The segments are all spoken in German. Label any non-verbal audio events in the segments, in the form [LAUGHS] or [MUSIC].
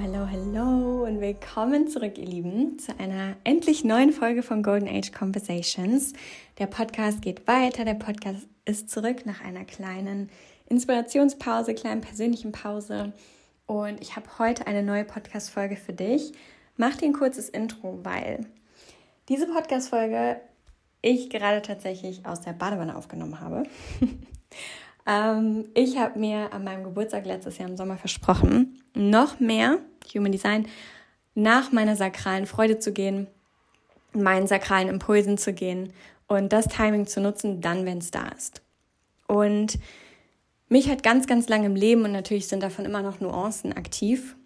hello, hello und willkommen zurück, ihr Lieben, zu einer endlich neuen Folge von Golden Age Conversations. Der Podcast geht weiter, der Podcast ist zurück nach einer kleinen Inspirationspause, kleinen persönlichen Pause und ich habe heute eine neue Podcast-Folge für dich. Mach dir ein kurzes Intro, weil diese Podcast-Folge ich gerade tatsächlich aus der Badewanne aufgenommen habe. [LAUGHS] ähm, ich habe mir an meinem Geburtstag letztes Jahr im Sommer versprochen, noch mehr Human Design nach meiner sakralen Freude zu gehen, meinen sakralen Impulsen zu gehen und das Timing zu nutzen, dann, wenn es da ist. Und mich hat ganz, ganz lange im Leben und natürlich sind davon immer noch Nuancen aktiv.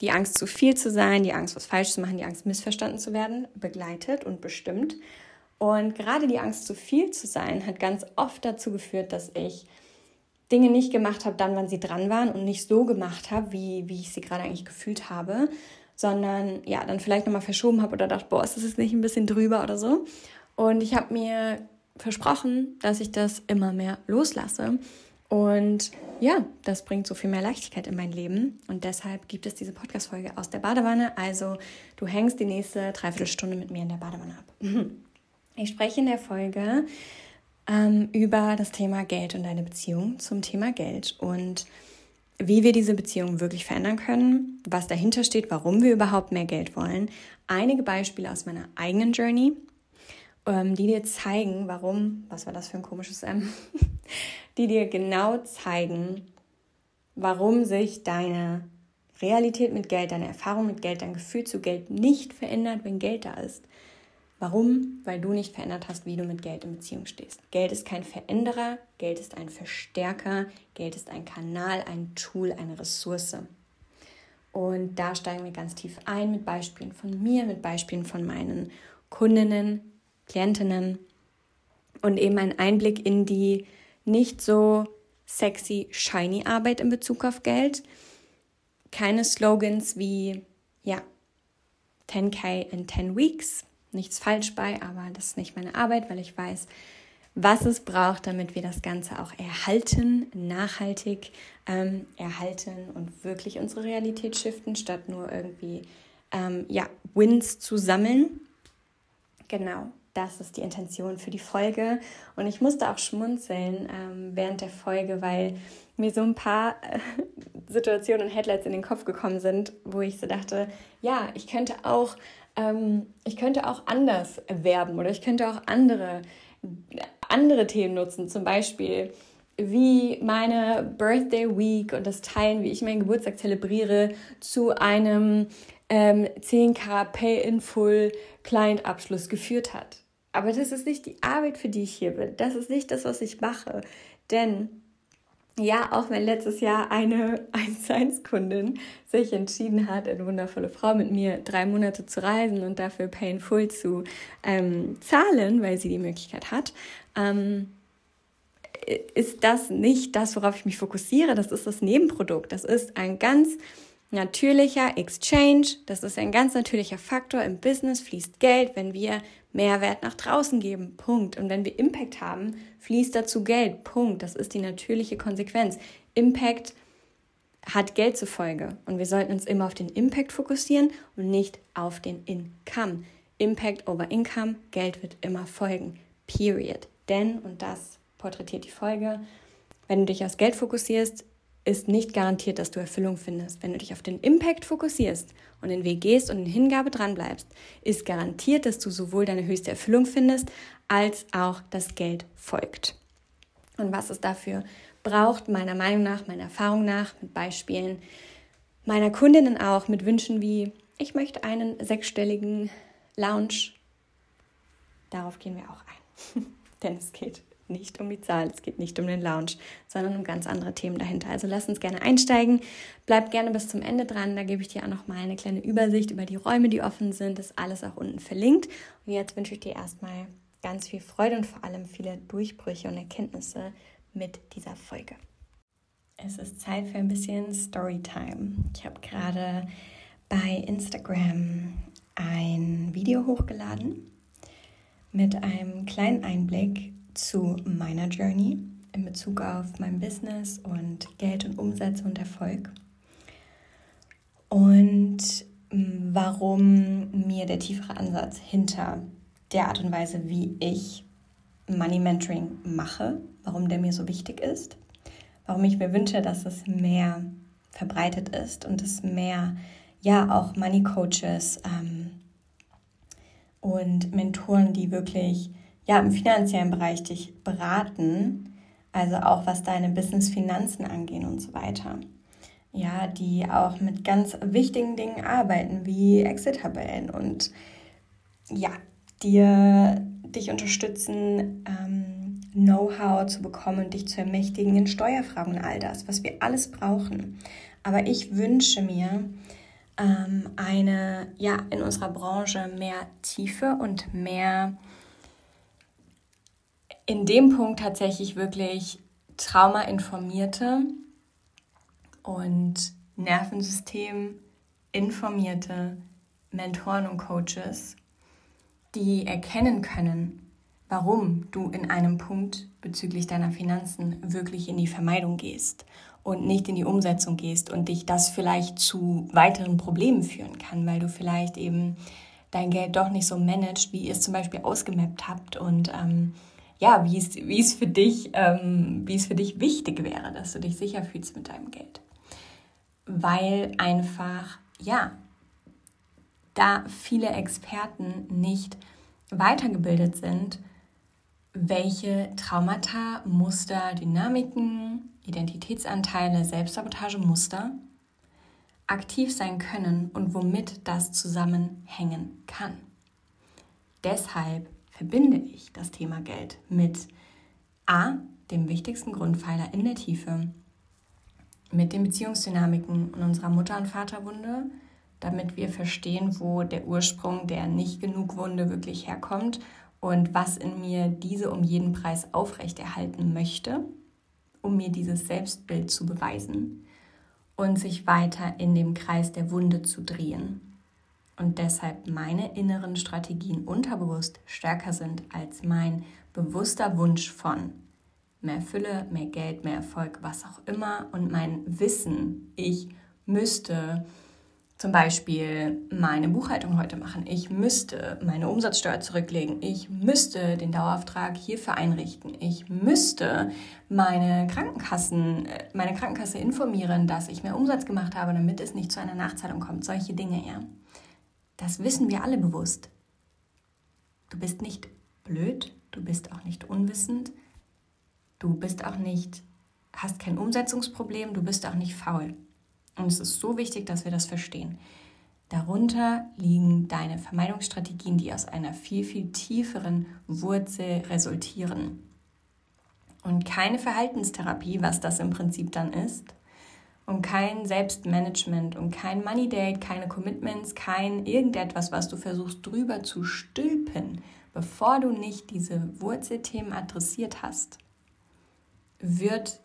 Die Angst, zu viel zu sein, die Angst, was falsch zu machen, die Angst, missverstanden zu werden, begleitet und bestimmt. Und gerade die Angst, zu viel zu sein, hat ganz oft dazu geführt, dass ich Dinge nicht gemacht habe, dann, wann sie dran waren und nicht so gemacht habe, wie, wie ich sie gerade eigentlich gefühlt habe, sondern ja, dann vielleicht nochmal verschoben habe oder dachte, boah, ist das jetzt nicht ein bisschen drüber oder so. Und ich habe mir versprochen, dass ich das immer mehr loslasse und ja, das bringt so viel mehr Leichtigkeit in mein Leben. Und deshalb gibt es diese Podcast-Folge aus der Badewanne. Also du hängst die nächste Dreiviertelstunde mit mir in der Badewanne ab. [LAUGHS] Ich spreche in der Folge ähm, über das Thema Geld und deine Beziehung zum Thema Geld und wie wir diese Beziehung wirklich verändern können, was dahinter steht, warum wir überhaupt mehr Geld wollen. Einige Beispiele aus meiner eigenen Journey, ähm, die dir zeigen, warum, was war das für ein komisches M, [LAUGHS] die dir genau zeigen, warum sich deine Realität mit Geld, deine Erfahrung mit Geld, dein Gefühl zu Geld nicht verändert, wenn Geld da ist. Warum? Weil du nicht verändert hast, wie du mit Geld in Beziehung stehst. Geld ist kein Veränderer, Geld ist ein Verstärker, Geld ist ein Kanal, ein Tool, eine Ressource. Und da steigen wir ganz tief ein mit Beispielen von mir, mit Beispielen von meinen Kundinnen, Klientinnen und eben ein Einblick in die nicht so sexy, shiny Arbeit in Bezug auf Geld. Keine Slogans wie, ja, 10k in 10 weeks. Nichts falsch bei, aber das ist nicht meine Arbeit, weil ich weiß, was es braucht, damit wir das Ganze auch erhalten, nachhaltig ähm, erhalten und wirklich unsere Realität shiften, statt nur irgendwie ähm, ja, Wins zu sammeln. Genau das ist die Intention für die Folge. Und ich musste auch schmunzeln ähm, während der Folge, weil mir so ein paar äh, [LAUGHS] Situationen und Headlights in den Kopf gekommen sind, wo ich so dachte, ja, ich könnte auch, ähm, ich könnte auch anders werben oder ich könnte auch andere, andere Themen nutzen. Zum Beispiel wie meine Birthday Week und das Teilen, wie ich meinen Geburtstag zelebriere, zu einem ähm, 10k Pay in Full Client Abschluss geführt hat. Aber das ist nicht die Arbeit, für die ich hier bin. Das ist nicht das, was ich mache. Denn ja, auch wenn letztes Jahr eine [LAUGHS] 1-1-Kundin sich entschieden hat, eine wundervolle Frau mit mir drei Monate zu reisen und dafür Painful zu ähm, zahlen, weil sie die Möglichkeit hat, ähm, ist das nicht das, worauf ich mich fokussiere. Das ist das Nebenprodukt. Das ist ein ganz natürlicher Exchange. Das ist ein ganz natürlicher Faktor. Im Business fließt Geld, wenn wir Mehrwert nach draußen geben. Punkt. Und wenn wir Impact haben, fließt dazu Geld. Punkt. Das ist die natürliche Konsequenz. Impact hat Geld zur Folge. Und wir sollten uns immer auf den Impact fokussieren und nicht auf den Income. Impact over Income, Geld wird immer folgen. Period. Denn, und das porträtiert die Folge, wenn du dich aufs Geld fokussierst, ist nicht garantiert, dass du Erfüllung findest. Wenn du dich auf den Impact fokussierst und den Weg gehst und in Hingabe dranbleibst, ist garantiert, dass du sowohl deine höchste Erfüllung findest, als auch das Geld folgt. Und was es dafür braucht, meiner Meinung nach, meiner Erfahrung nach, mit Beispielen meiner Kundinnen auch, mit Wünschen wie, ich möchte einen sechsstelligen Lounge. Darauf gehen wir auch ein. [LAUGHS] Denn es geht nicht um die Zahl, es geht nicht um den Lounge, sondern um ganz andere Themen dahinter. Also lass uns gerne einsteigen. Bleib gerne bis zum Ende dran. Da gebe ich dir auch noch mal eine kleine Übersicht über die Räume, die offen sind. Das ist alles auch unten verlinkt. Und jetzt wünsche ich dir erstmal ganz viel Freude und vor allem viele Durchbrüche und Erkenntnisse mit dieser Folge. Es ist Zeit für ein bisschen Storytime. Ich habe gerade bei Instagram ein Video hochgeladen mit einem kleinen Einblick zu meiner Journey in Bezug auf mein Business und Geld und Umsätze und Erfolg. und mm, warum mir der tiefere Ansatz hinter der Art und Weise, wie ich Money Mentoring mache, warum der mir so wichtig ist, warum ich mir wünsche, dass es mehr verbreitet ist und es mehr, ja, auch Money Coaches ähm, und Mentoren, die wirklich, ja, im finanziellen Bereich dich beraten, also auch was deine Business-Finanzen angehen und so weiter. Ja, die auch mit ganz wichtigen Dingen arbeiten, wie Exit-Tabellen und ja, dir dich unterstützen, ähm, Know-how zu bekommen dich zu ermächtigen in Steuerfragen und all das, was wir alles brauchen. Aber ich wünsche mir ähm, eine, ja, in unserer Branche mehr Tiefe und mehr in dem Punkt tatsächlich wirklich traumainformierte und Nervensystem informierte Mentoren und Coaches, die erkennen können, warum du in einem Punkt bezüglich deiner Finanzen wirklich in die Vermeidung gehst und nicht in die Umsetzung gehst und dich das vielleicht zu weiteren Problemen führen kann, weil du vielleicht eben dein Geld doch nicht so managst, wie ihr es zum Beispiel ausgemappt habt und ähm, ja, wie es, wie es für dich, ähm, wie es für dich wichtig wäre, dass du dich sicher fühlst mit deinem Geld. Weil einfach, ja, da viele Experten nicht weitergebildet sind, welche Traumata, Muster, Dynamiken, Identitätsanteile, Selbstsabotagemuster aktiv sein können und womit das zusammenhängen kann. Deshalb verbinde ich das Thema Geld mit A, dem wichtigsten Grundpfeiler in der Tiefe, mit den Beziehungsdynamiken in unserer Mutter- und Vaterwunde, damit wir verstehen, wo der Ursprung der nicht genug Wunde wirklich herkommt und was in mir diese um jeden Preis aufrechterhalten möchte, um mir dieses Selbstbild zu beweisen und sich weiter in dem Kreis der Wunde zu drehen. Und deshalb meine inneren Strategien unterbewusst stärker sind als mein bewusster Wunsch von mehr Fülle, mehr Geld, mehr Erfolg, was auch immer und mein Wissen, ich müsste zum Beispiel meine Buchhaltung heute machen. Ich müsste meine Umsatzsteuer zurücklegen. Ich müsste den Dauerauftrag hierfür einrichten. Ich müsste meine Krankenkassen, äh, meine Krankenkasse informieren, dass ich mehr Umsatz gemacht habe, damit es nicht zu einer Nachzahlung kommt. Solche Dinge, ja. Das wissen wir alle bewusst. Du bist nicht blöd, du bist auch nicht unwissend, du bist auch nicht, hast kein Umsetzungsproblem, du bist auch nicht faul. Und es ist so wichtig, dass wir das verstehen. Darunter liegen deine Vermeidungsstrategien, die aus einer viel, viel tieferen Wurzel resultieren. Und keine Verhaltenstherapie, was das im Prinzip dann ist. Und kein Selbstmanagement und kein Money Date, keine Commitments, kein irgendetwas, was du versuchst drüber zu stülpen, bevor du nicht diese Wurzelthemen adressiert hast, wird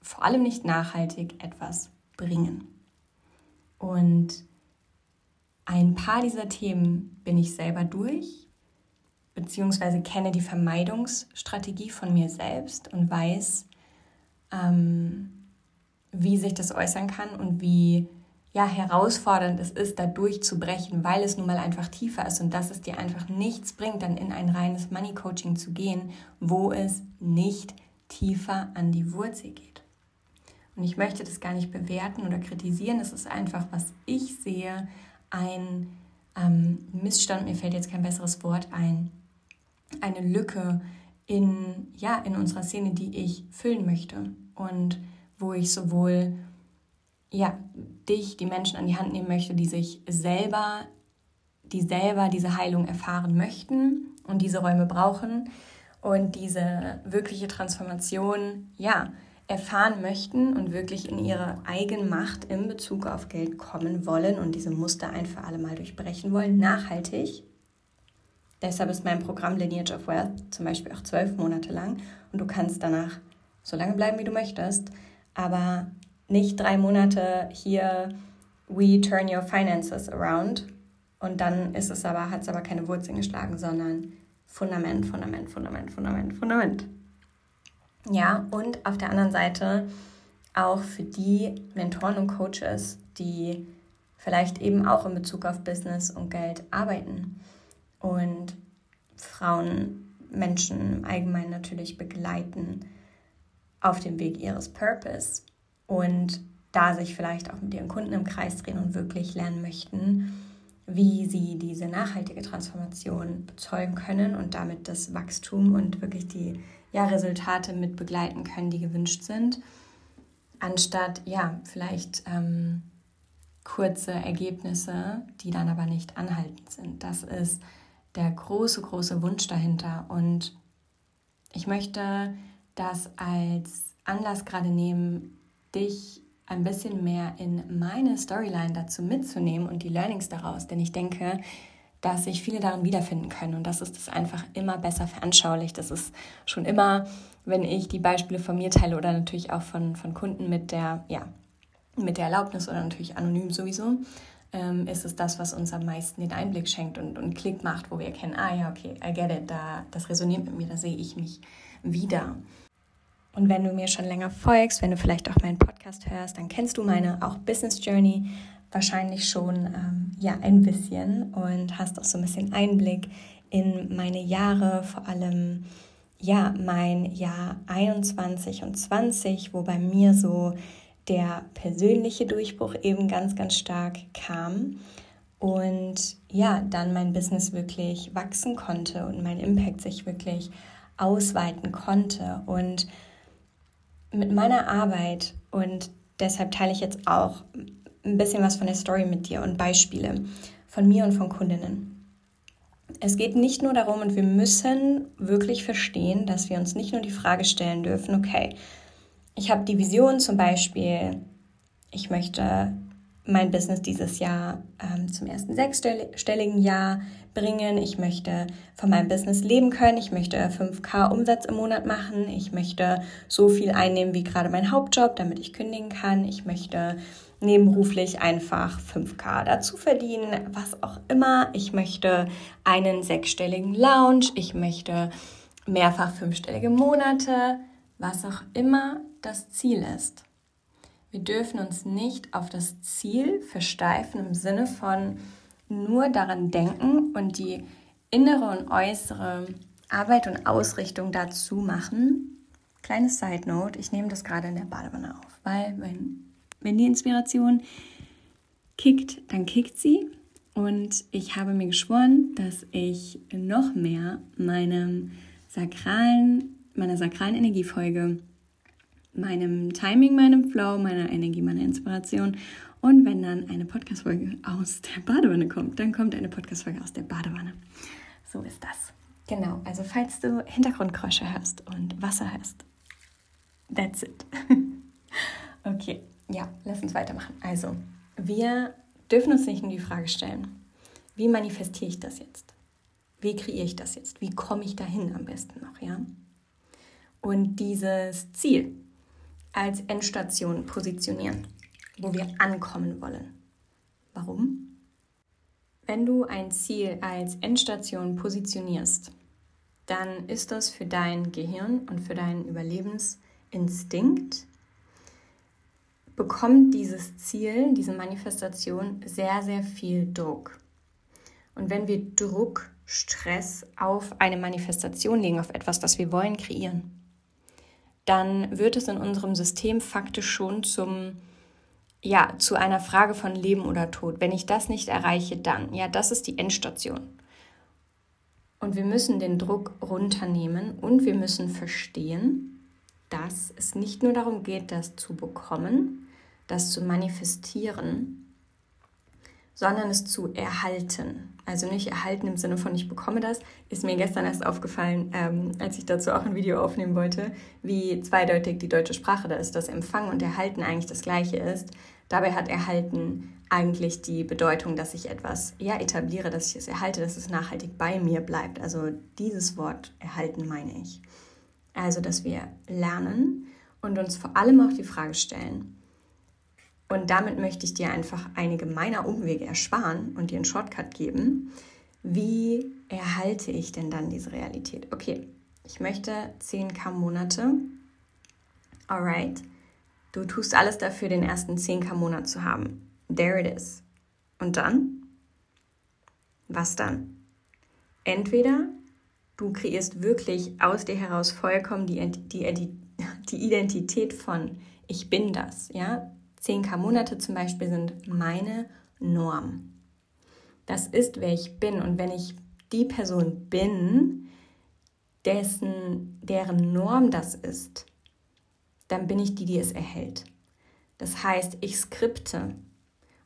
vor allem nicht nachhaltig etwas bringen. Und ein paar dieser Themen bin ich selber durch, beziehungsweise kenne die Vermeidungsstrategie von mir selbst und weiß, ähm, wie sich das äußern kann und wie ja, herausfordernd es ist, da durchzubrechen, weil es nun mal einfach tiefer ist und dass es dir einfach nichts bringt, dann in ein reines Money Coaching zu gehen, wo es nicht tiefer an die Wurzel geht. Und ich möchte das gar nicht bewerten oder kritisieren. Es ist einfach, was ich sehe, ein ähm, Missstand, mir fällt jetzt kein besseres Wort ein, eine Lücke in, ja, in unserer Szene, die ich füllen möchte. Und wo ich sowohl ja, dich, die Menschen an die Hand nehmen möchte, die sich selber, die selber diese Heilung erfahren möchten und diese Räume brauchen und diese wirkliche Transformation, ja, erfahren möchten und wirklich in ihre Eigenmacht in Bezug auf Geld kommen wollen und diese Muster ein für alle Mal durchbrechen wollen, nachhaltig. Deshalb ist mein Programm Lineage of Wealth zum Beispiel auch zwölf Monate lang und du kannst danach so lange bleiben, wie du möchtest, aber nicht drei Monate hier, we turn your finances around und dann ist es aber, hat es aber keine Wurzeln geschlagen, sondern Fundament, Fundament, Fundament, Fundament, Fundament. Ja, und auf der anderen Seite auch für die Mentoren und Coaches, die vielleicht eben auch in Bezug auf Business und Geld arbeiten und Frauen, Menschen im Allgemeinen natürlich begleiten auf dem Weg ihres Purpose und da sich vielleicht auch mit ihren Kunden im Kreis drehen und wirklich lernen möchten, wie sie diese nachhaltige Transformation bezeugen können und damit das Wachstum und wirklich die ja, Resultate mit begleiten können, die gewünscht sind, anstatt ja, vielleicht ähm, kurze Ergebnisse, die dann aber nicht anhaltend sind. Das ist der große, große Wunsch dahinter. Und ich möchte das als Anlass gerade nehmen, dich ein bisschen mehr in meine Storyline dazu mitzunehmen und die Learnings daraus. Denn ich denke, dass sich viele darin wiederfinden können. Und das ist es einfach immer besser veranschaulicht. Das ist schon immer, wenn ich die Beispiele von mir teile oder natürlich auch von, von Kunden mit der, ja, mit der Erlaubnis oder natürlich anonym sowieso, ähm, ist es das, was uns am meisten den Einblick schenkt und, und Klick macht, wo wir erkennen, ah ja, okay, I get it, da, das resoniert mit mir, da sehe ich mich wieder. Und wenn du mir schon länger folgst, wenn du vielleicht auch meinen Podcast hörst, dann kennst du meine auch Business Journey wahrscheinlich schon ähm, ja ein bisschen und hast auch so ein bisschen Einblick in meine Jahre, vor allem ja mein Jahr 21 und 20, wo bei mir so der persönliche Durchbruch eben ganz, ganz stark kam und ja, dann mein Business wirklich wachsen konnte und mein Impact sich wirklich ausweiten konnte. Und mit meiner Arbeit, und deshalb teile ich jetzt auch ein bisschen was von der Story mit dir und Beispiele von mir und von Kundinnen. Es geht nicht nur darum, und wir müssen wirklich verstehen, dass wir uns nicht nur die Frage stellen dürfen, okay, ich habe die Vision zum Beispiel, ich möchte mein Business dieses Jahr ähm, zum ersten sechsstelligen Jahr bringen. Ich möchte von meinem Business leben können. Ich möchte 5K Umsatz im Monat machen. Ich möchte so viel einnehmen wie gerade mein Hauptjob, damit ich kündigen kann. Ich möchte nebenberuflich einfach 5K dazu verdienen, was auch immer. Ich möchte einen sechsstelligen Lounge. Ich möchte mehrfach fünfstellige Monate was auch immer das Ziel ist. Wir dürfen uns nicht auf das Ziel versteifen im Sinne von nur daran denken und die innere und äußere Arbeit und Ausrichtung dazu machen. Kleine Side Note, ich nehme das gerade in der Badewanne auf, weil wenn, wenn die Inspiration kickt, dann kickt sie. Und ich habe mir geschworen, dass ich noch mehr meinem sakralen meiner sakralen Energiefolge, meinem Timing, meinem Flow, meiner Energie, meiner Inspiration. Und wenn dann eine Podcast-Folge aus der Badewanne kommt, dann kommt eine Podcast-Folge aus der Badewanne. So ist das. Genau, also falls du Hintergrundgeräusche hörst und Wasser hörst, that's it. [LAUGHS] okay, ja, lass uns weitermachen. Also, wir dürfen uns nicht nur die Frage stellen, wie manifestiere ich das jetzt? Wie kreiere ich das jetzt? Wie komme ich dahin am besten noch, ja? und dieses Ziel als Endstation positionieren, wo wir ankommen wollen. Warum? Wenn du ein Ziel als Endstation positionierst, dann ist das für dein Gehirn und für deinen Überlebensinstinkt, bekommt dieses Ziel, diese Manifestation sehr, sehr viel Druck. Und wenn wir Druck, Stress auf eine Manifestation legen, auf etwas, das wir wollen kreieren, dann wird es in unserem System faktisch schon zum ja, zu einer Frage von Leben oder Tod. Wenn ich das nicht erreiche, dann, ja, das ist die Endstation. Und wir müssen den Druck runternehmen und wir müssen verstehen, dass es nicht nur darum geht, das zu bekommen, das zu manifestieren, sondern es zu erhalten. Also nicht erhalten im Sinne von ich bekomme das, ist mir gestern erst aufgefallen, ähm, als ich dazu auch ein Video aufnehmen wollte, wie zweideutig die deutsche Sprache da ist, dass Empfangen und Erhalten eigentlich das gleiche ist. Dabei hat Erhalten eigentlich die Bedeutung, dass ich etwas ja, etabliere, dass ich es erhalte, dass es nachhaltig bei mir bleibt. Also dieses Wort erhalten meine ich. Also, dass wir lernen und uns vor allem auch die Frage stellen, und damit möchte ich dir einfach einige meiner Umwege ersparen und dir einen Shortcut geben. Wie erhalte ich denn dann diese Realität? Okay, ich möchte 10k Monate. Alright. Du tust alles dafür, den ersten 10k Monat zu haben. There it is. Und dann? Was dann? Entweder du kreierst wirklich aus dir heraus vollkommen die, die, [LAUGHS] die Identität von ich bin das, ja. 10k Monate zum Beispiel sind meine Norm. Das ist, wer ich bin. Und wenn ich die Person bin, dessen, deren Norm das ist, dann bin ich die, die es erhält. Das heißt, ich skripte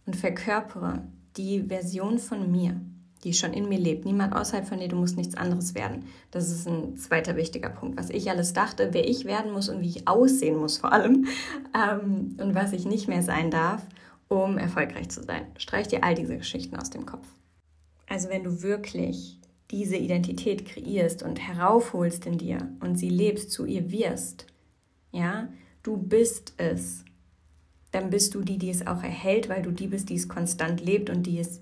und verkörpere die Version von mir, die schon in mir lebt. Niemand außerhalb von dir, du musst nichts anderes werden. Das ist ein zweiter wichtiger Punkt. Was ich alles dachte, wer ich werden muss und wie ich aussehen muss vor allem ähm, und was ich nicht mehr sein darf, um erfolgreich zu sein. Streich dir all diese Geschichten aus dem Kopf. Also wenn du wirklich diese Identität kreierst und heraufholst in dir und sie lebst, zu ihr wirst, ja, du bist es, dann bist du die, die es auch erhält, weil du die bist, die es konstant lebt und die es,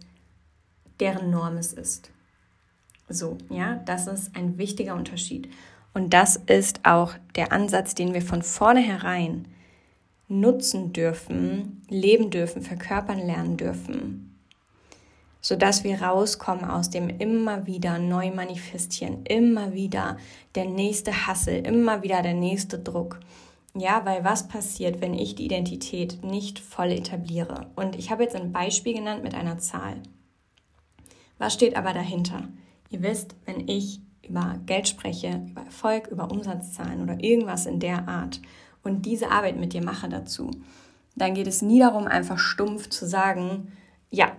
deren Norm es ist. So, ja, das ist ein wichtiger Unterschied. Und das ist auch der Ansatz, den wir von vornherein nutzen dürfen, leben dürfen, verkörpern lernen dürfen, sodass wir rauskommen aus dem immer wieder neu manifestieren, immer wieder der nächste Hassel, immer wieder der nächste Druck. Ja, weil was passiert, wenn ich die Identität nicht voll etabliere? Und ich habe jetzt ein Beispiel genannt mit einer Zahl. Was steht aber dahinter? Ihr wisst, wenn ich über Geld spreche, über Erfolg, über Umsatzzahlen oder irgendwas in der Art und diese Arbeit mit dir mache dazu, dann geht es nie darum, einfach stumpf zu sagen, ja,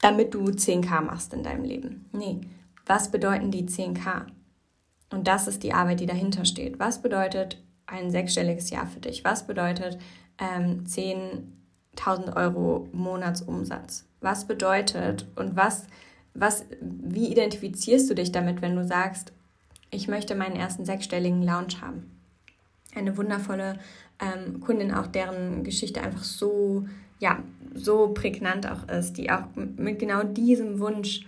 damit du 10k machst in deinem Leben. Nee, was bedeuten die 10k? Und das ist die Arbeit, die dahinter steht. Was bedeutet ein sechsstelliges Jahr für dich? Was bedeutet ähm, 10.000 Euro Monatsumsatz? Was bedeutet und was, was, wie identifizierst du dich damit, wenn du sagst, ich möchte meinen ersten sechsstelligen Lounge haben? Eine wundervolle ähm, Kundin, auch deren Geschichte einfach so ja, so prägnant auch ist, die auch mit genau diesem Wunsch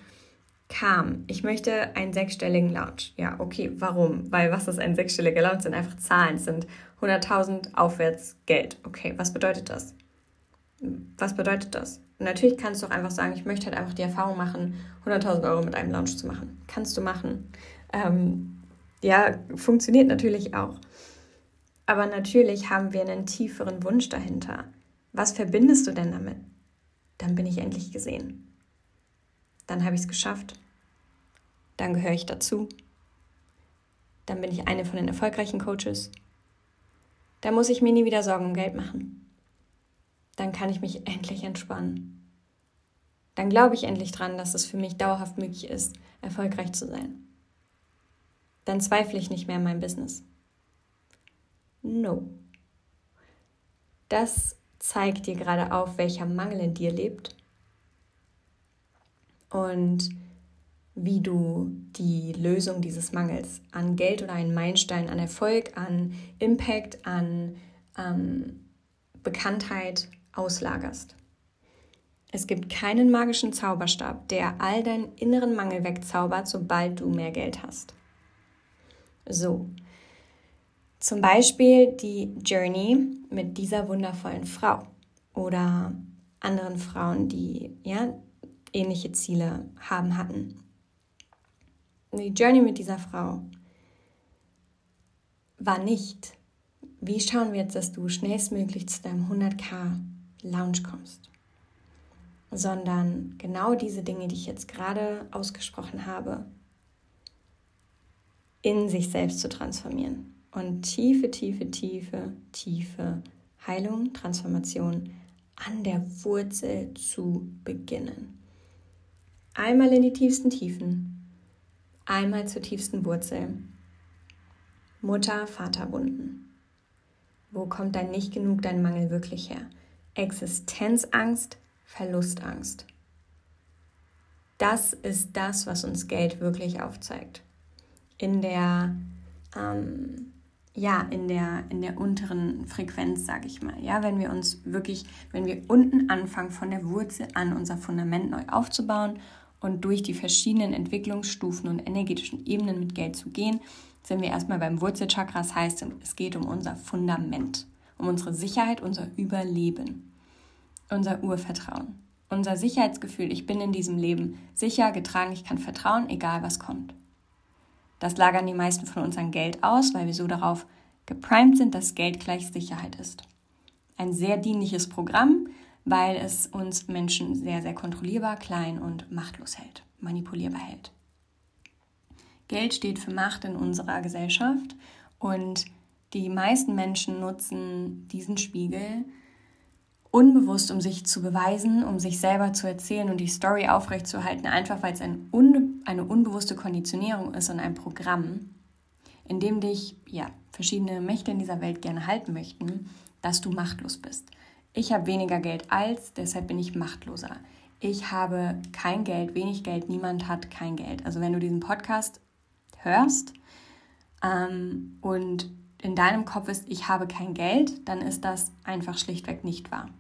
kam. Ich möchte einen sechsstelligen Lounge. Ja, okay, warum? Weil was ist ein sechsstelliger Lounge? Sind einfach Zahlen, sind 100.000 aufwärts Geld. Okay, was bedeutet das? Was bedeutet das? Und natürlich kannst du auch einfach sagen, ich möchte halt einfach die Erfahrung machen, 100.000 Euro mit einem Lounge zu machen. Kannst du machen. Ähm, ja, funktioniert natürlich auch. Aber natürlich haben wir einen tieferen Wunsch dahinter. Was verbindest du denn damit? Dann bin ich endlich gesehen. Dann habe ich es geschafft. Dann gehöre ich dazu. Dann bin ich eine von den erfolgreichen Coaches. Dann muss ich mir nie wieder Sorgen um Geld machen. Dann kann ich mich endlich entspannen. Dann glaube ich endlich dran, dass es für mich dauerhaft möglich ist, erfolgreich zu sein. Dann zweifle ich nicht mehr an meinem Business. No. Das zeigt dir gerade auf, welcher Mangel in dir lebt und wie du die Lösung dieses Mangels an Geld oder einen Meilenstein, an Erfolg, an Impact, an ähm, Bekanntheit auslagerst. Es gibt keinen magischen Zauberstab, der all deinen inneren Mangel wegzaubert, sobald du mehr Geld hast. So, zum Beispiel die Journey mit dieser wundervollen Frau oder anderen Frauen, die ja ähnliche Ziele haben hatten. Die Journey mit dieser Frau war nicht, wie schauen wir jetzt, dass du schnellstmöglich zu deinem 100k Lounge kommst, sondern genau diese Dinge, die ich jetzt gerade ausgesprochen habe, in sich selbst zu transformieren und tiefe, tiefe, tiefe, tiefe Heilung, Transformation an der Wurzel zu beginnen. Einmal in die tiefsten Tiefen, einmal zur tiefsten Wurzel. Mutter, Vater Wunden. Wo kommt dein Nicht genug, dein Mangel wirklich her? Existenzangst, Verlustangst. Das ist das, was uns Geld wirklich aufzeigt. In der ähm, ja, in der, in der unteren Frequenz, sage ich mal. Ja, wenn wir uns wirklich, wenn wir unten anfangen, von der Wurzel an unser Fundament neu aufzubauen und durch die verschiedenen Entwicklungsstufen und energetischen Ebenen mit Geld zu gehen, sind wir erstmal beim Wurzelchakra. Das heißt, es geht um unser Fundament, um unsere Sicherheit, unser Überleben, unser Urvertrauen. unser Sicherheitsgefühl, ich bin in diesem Leben sicher, getragen, ich kann vertrauen, egal was kommt. Das lagern die meisten von uns an Geld aus, weil wir so darauf geprimed sind, dass Geld gleich Sicherheit ist. Ein sehr dienliches Programm, weil es uns Menschen sehr, sehr kontrollierbar, klein und machtlos hält, manipulierbar hält. Geld steht für Macht in unserer Gesellschaft und die meisten Menschen nutzen diesen Spiegel unbewusst, um sich zu beweisen, um sich selber zu erzählen und die Story aufrechtzuerhalten, einfach weil es ein un eine unbewusste Konditionierung ist und ein Programm, in dem dich ja, verschiedene Mächte in dieser Welt gerne halten möchten, dass du machtlos bist. Ich habe weniger Geld als, deshalb bin ich machtloser. Ich habe kein Geld, wenig Geld, niemand hat kein Geld. Also wenn du diesen Podcast hörst ähm, und in deinem Kopf ist, ich habe kein Geld, dann ist das einfach schlichtweg nicht wahr.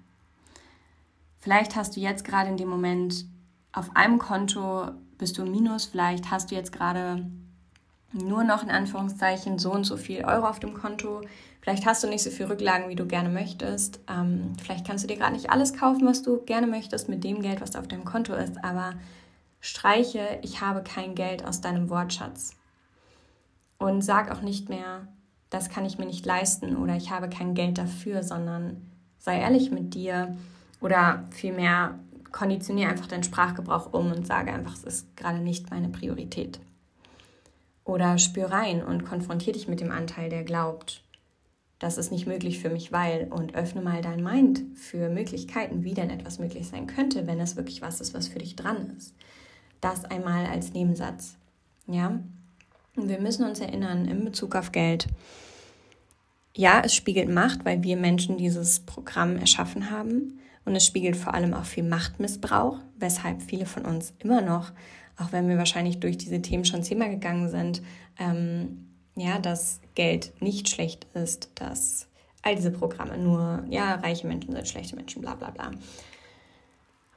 Vielleicht hast du jetzt gerade in dem Moment auf einem Konto bist du im Minus, vielleicht hast du jetzt gerade nur noch in Anführungszeichen so und so viel Euro auf dem Konto. Vielleicht hast du nicht so viel Rücklagen, wie du gerne möchtest. Ähm, vielleicht kannst du dir gerade nicht alles kaufen, was du gerne möchtest mit dem Geld, was auf deinem Konto ist. Aber streiche, ich habe kein Geld aus deinem Wortschatz. Und sag auch nicht mehr, das kann ich mir nicht leisten oder ich habe kein Geld dafür, sondern sei ehrlich mit dir oder vielmehr konditioniere einfach deinen Sprachgebrauch um und sage einfach, es ist gerade nicht meine Priorität. Oder spür rein und konfrontiere dich mit dem Anteil, der glaubt, das ist nicht möglich für mich, weil und öffne mal dein Mind für Möglichkeiten, wie denn etwas möglich sein könnte, wenn es wirklich was ist, was für dich dran ist. Das einmal als Nebensatz. Ja? Und wir müssen uns erinnern in Bezug auf Geld. Ja, es spiegelt Macht, weil wir Menschen dieses Programm erschaffen haben. Und es spiegelt vor allem auch viel Machtmissbrauch, weshalb viele von uns immer noch, auch wenn wir wahrscheinlich durch diese Themen schon zehnmal gegangen sind, ähm, ja, dass Geld nicht schlecht ist, dass all diese Programme nur, ja, reiche Menschen sind schlechte Menschen, bla bla bla.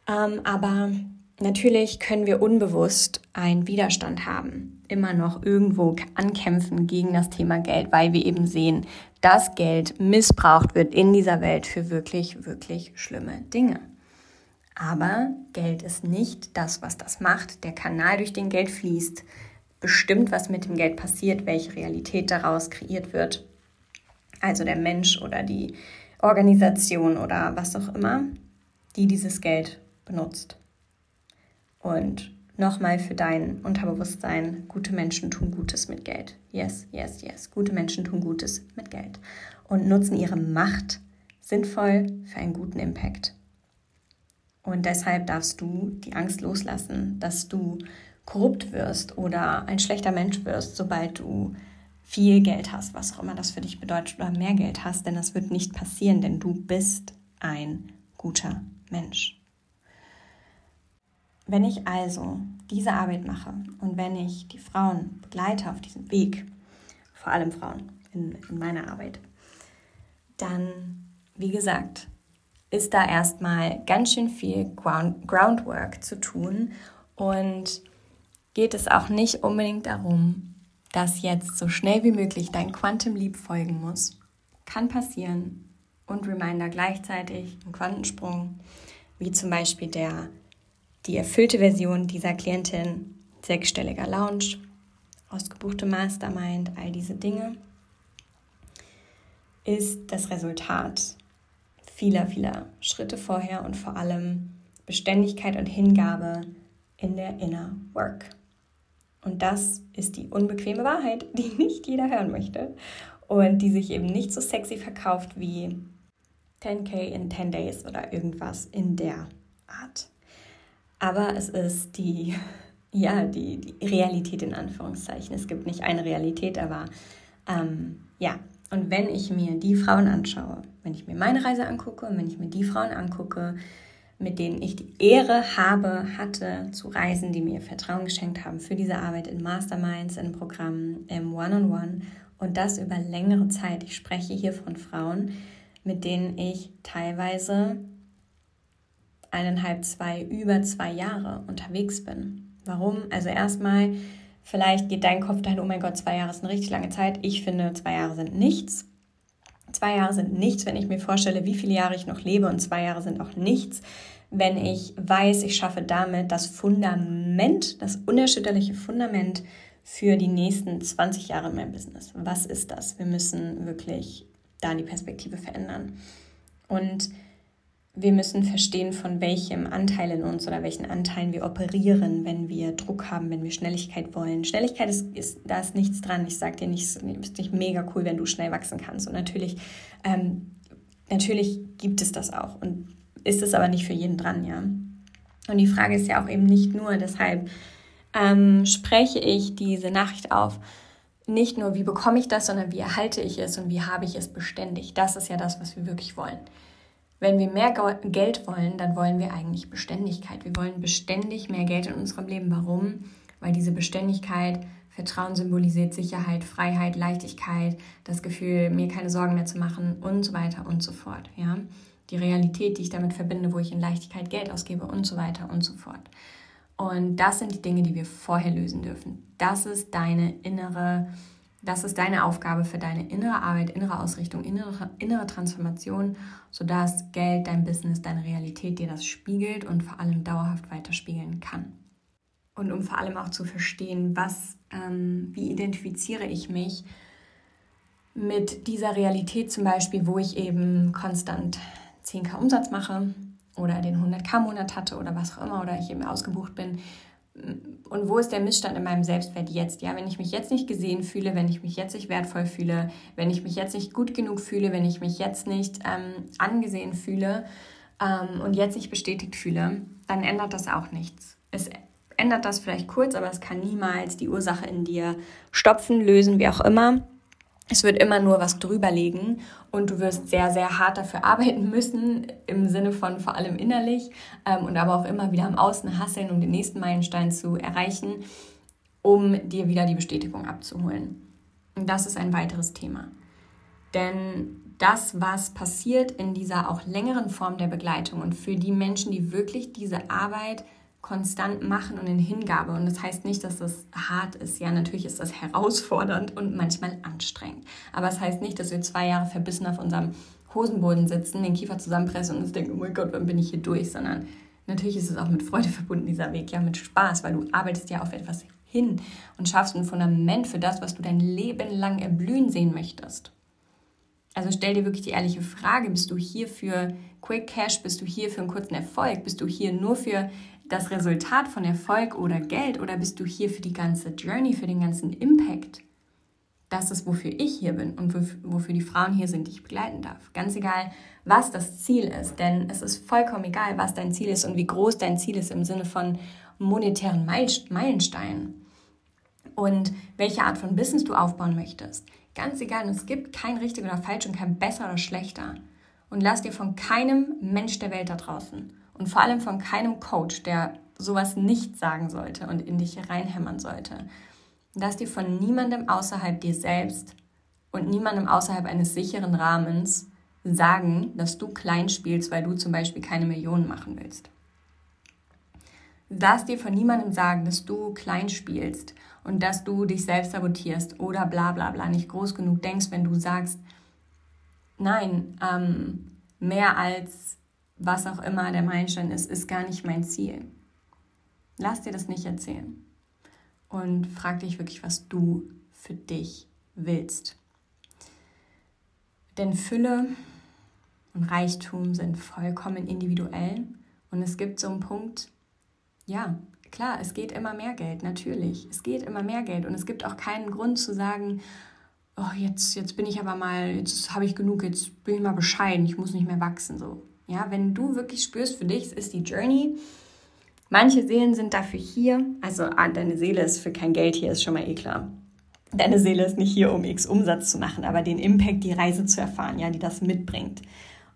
Ähm, aber Natürlich können wir unbewusst einen Widerstand haben, immer noch irgendwo ankämpfen gegen das Thema Geld, weil wir eben sehen, dass Geld missbraucht wird in dieser Welt für wirklich, wirklich schlimme Dinge. Aber Geld ist nicht das, was das macht. Der Kanal, durch den Geld fließt, bestimmt, was mit dem Geld passiert, welche Realität daraus kreiert wird. Also der Mensch oder die Organisation oder was auch immer, die dieses Geld benutzt. Und nochmal für dein Unterbewusstsein, gute Menschen tun Gutes mit Geld. Yes, yes, yes. Gute Menschen tun Gutes mit Geld und nutzen ihre Macht sinnvoll für einen guten Impact. Und deshalb darfst du die Angst loslassen, dass du korrupt wirst oder ein schlechter Mensch wirst, sobald du viel Geld hast, was auch immer das für dich bedeutet, oder mehr Geld hast, denn das wird nicht passieren, denn du bist ein guter Mensch. Wenn ich also diese Arbeit mache und wenn ich die Frauen begleite auf diesem Weg, vor allem Frauen in, in meiner Arbeit, dann, wie gesagt, ist da erstmal ganz schön viel Ground, Groundwork zu tun und geht es auch nicht unbedingt darum, dass jetzt so schnell wie möglich dein Quantum Leap folgen muss. Kann passieren. Und Reminder gleichzeitig, ein Quantensprung, wie zum Beispiel der die erfüllte Version dieser Klientin, sechsstelliger Lounge, ausgebuchte Mastermind, all diese Dinge, ist das Resultat vieler, vieler Schritte vorher und vor allem Beständigkeit und Hingabe in der Inner Work. Und das ist die unbequeme Wahrheit, die [LAUGHS] nicht jeder hören möchte und die sich eben nicht so sexy verkauft wie 10k in 10 Days oder irgendwas in der Art. Aber es ist die, [LAUGHS] ja, die, die Realität in Anführungszeichen. Es gibt nicht eine Realität, aber ähm, ja. Und wenn ich mir die Frauen anschaue, wenn ich mir meine Reise angucke wenn ich mir die Frauen angucke, mit denen ich die Ehre habe, hatte zu reisen, die mir Vertrauen geschenkt haben für diese Arbeit in Masterminds, in Programmen, im One-on-One -on -One, und das über längere Zeit. Ich spreche hier von Frauen, mit denen ich teilweise eineinhalb, zwei, über zwei Jahre unterwegs bin. Warum? Also erstmal, vielleicht geht dein Kopf dahin, oh mein Gott, zwei Jahre ist eine richtig lange Zeit. Ich finde, zwei Jahre sind nichts. Zwei Jahre sind nichts, wenn ich mir vorstelle, wie viele Jahre ich noch lebe und zwei Jahre sind auch nichts, wenn ich weiß, ich schaffe damit das Fundament, das unerschütterliche Fundament für die nächsten 20 Jahre in meinem Business. Was ist das? Wir müssen wirklich da die Perspektive verändern. Und wir müssen verstehen, von welchem Anteil in uns oder welchen Anteilen wir operieren, wenn wir Druck haben, wenn wir Schnelligkeit wollen. Schnelligkeit ist, ist da ist nichts dran. Ich sage dir nicht, es ist nicht mega cool, wenn du schnell wachsen kannst. Und natürlich, ähm, natürlich gibt es das auch und ist es aber nicht für jeden dran, ja. Und die Frage ist ja auch eben nicht nur, deshalb ähm, spreche ich diese Nachricht auf, nicht nur, wie bekomme ich das, sondern wie erhalte ich es und wie habe ich es beständig. Das ist ja das, was wir wirklich wollen. Wenn wir mehr Geld wollen, dann wollen wir eigentlich Beständigkeit. Wir wollen beständig mehr Geld in unserem Leben. Warum? Weil diese Beständigkeit Vertrauen symbolisiert Sicherheit, Freiheit, Leichtigkeit, das Gefühl, mir keine Sorgen mehr zu machen und so weiter und so fort. Ja? Die Realität, die ich damit verbinde, wo ich in Leichtigkeit Geld ausgebe und so weiter und so fort. Und das sind die Dinge, die wir vorher lösen dürfen. Das ist deine innere das ist deine Aufgabe für deine innere Arbeit, innere Ausrichtung, innere, innere Transformation, sodass Geld, dein Business, deine Realität dir das spiegelt und vor allem dauerhaft weiterspiegeln kann. Und um vor allem auch zu verstehen, was, ähm, wie identifiziere ich mich mit dieser Realität zum Beispiel, wo ich eben konstant 10k Umsatz mache oder den 100k Monat hatte oder was auch immer oder ich eben ausgebucht bin, und wo ist der Missstand in meinem Selbstwert jetzt? Ja, wenn ich mich jetzt nicht gesehen fühle, wenn ich mich jetzt nicht wertvoll fühle, wenn ich mich jetzt nicht gut genug fühle, wenn ich mich jetzt nicht ähm, angesehen fühle ähm, und jetzt nicht bestätigt fühle, dann ändert das auch nichts. Es ändert das vielleicht kurz, aber es kann niemals die Ursache in dir stopfen, lösen, wie auch immer. Es wird immer nur was drüberlegen und du wirst sehr, sehr hart dafür arbeiten müssen, im Sinne von vor allem innerlich ähm, und aber auch immer wieder am Außen hasseln, um den nächsten Meilenstein zu erreichen, um dir wieder die Bestätigung abzuholen. Und das ist ein weiteres Thema. Denn das, was passiert in dieser auch längeren Form der Begleitung und für die Menschen, die wirklich diese Arbeit konstant machen und in Hingabe. Und das heißt nicht, dass das hart ist. Ja, natürlich ist das herausfordernd und manchmal anstrengend. Aber es das heißt nicht, dass wir zwei Jahre verbissen auf unserem Hosenboden sitzen, den Kiefer zusammenpressen und uns denken, oh mein Gott, wann bin ich hier durch? Sondern natürlich ist es auch mit Freude verbunden, dieser Weg, ja, mit Spaß, weil du arbeitest ja auf etwas hin und schaffst ein Fundament für das, was du dein Leben lang erblühen sehen möchtest. Also stell dir wirklich die ehrliche Frage, bist du hier für Quick Cash, bist du hier für einen kurzen Erfolg, bist du hier nur für das Resultat von Erfolg oder Geld oder bist du hier für die ganze Journey, für den ganzen Impact? Das ist, wofür ich hier bin und wofür die Frauen hier sind, die ich begleiten darf. Ganz egal, was das Ziel ist, denn es ist vollkommen egal, was dein Ziel ist und wie groß dein Ziel ist im Sinne von monetären Meilensteinen und welche Art von Business du aufbauen möchtest. Ganz egal, es gibt kein richtig oder falsch und kein besser oder schlechter. Und lass dir von keinem Mensch der Welt da draußen und vor allem von keinem Coach, der sowas nicht sagen sollte und in dich reinhämmern sollte. Lass dir von niemandem außerhalb dir selbst und niemandem außerhalb eines sicheren Rahmens sagen, dass du klein spielst, weil du zum Beispiel keine Millionen machen willst. Lass dir von niemandem sagen, dass du klein spielst und dass du dich selbst sabotierst oder bla bla bla nicht groß genug denkst, wenn du sagst, nein, ähm, mehr als was auch immer der Meilenstein ist, ist gar nicht mein Ziel. Lass dir das nicht erzählen und frag dich wirklich, was du für dich willst. Denn Fülle und Reichtum sind vollkommen individuell und es gibt so einen Punkt, ja, klar, es geht immer mehr Geld, natürlich. Es geht immer mehr Geld und es gibt auch keinen Grund zu sagen, oh, jetzt, jetzt bin ich aber mal, jetzt habe ich genug, jetzt bin ich mal bescheiden, ich muss nicht mehr wachsen. So. Ja, wenn du wirklich spürst, für dich ist die Journey. Manche Seelen sind dafür hier. Also ah, deine Seele ist für kein Geld hier, ist schon mal eh klar. Deine Seele ist nicht hier, um X Umsatz zu machen, aber den Impact, die Reise zu erfahren, ja, die das mitbringt.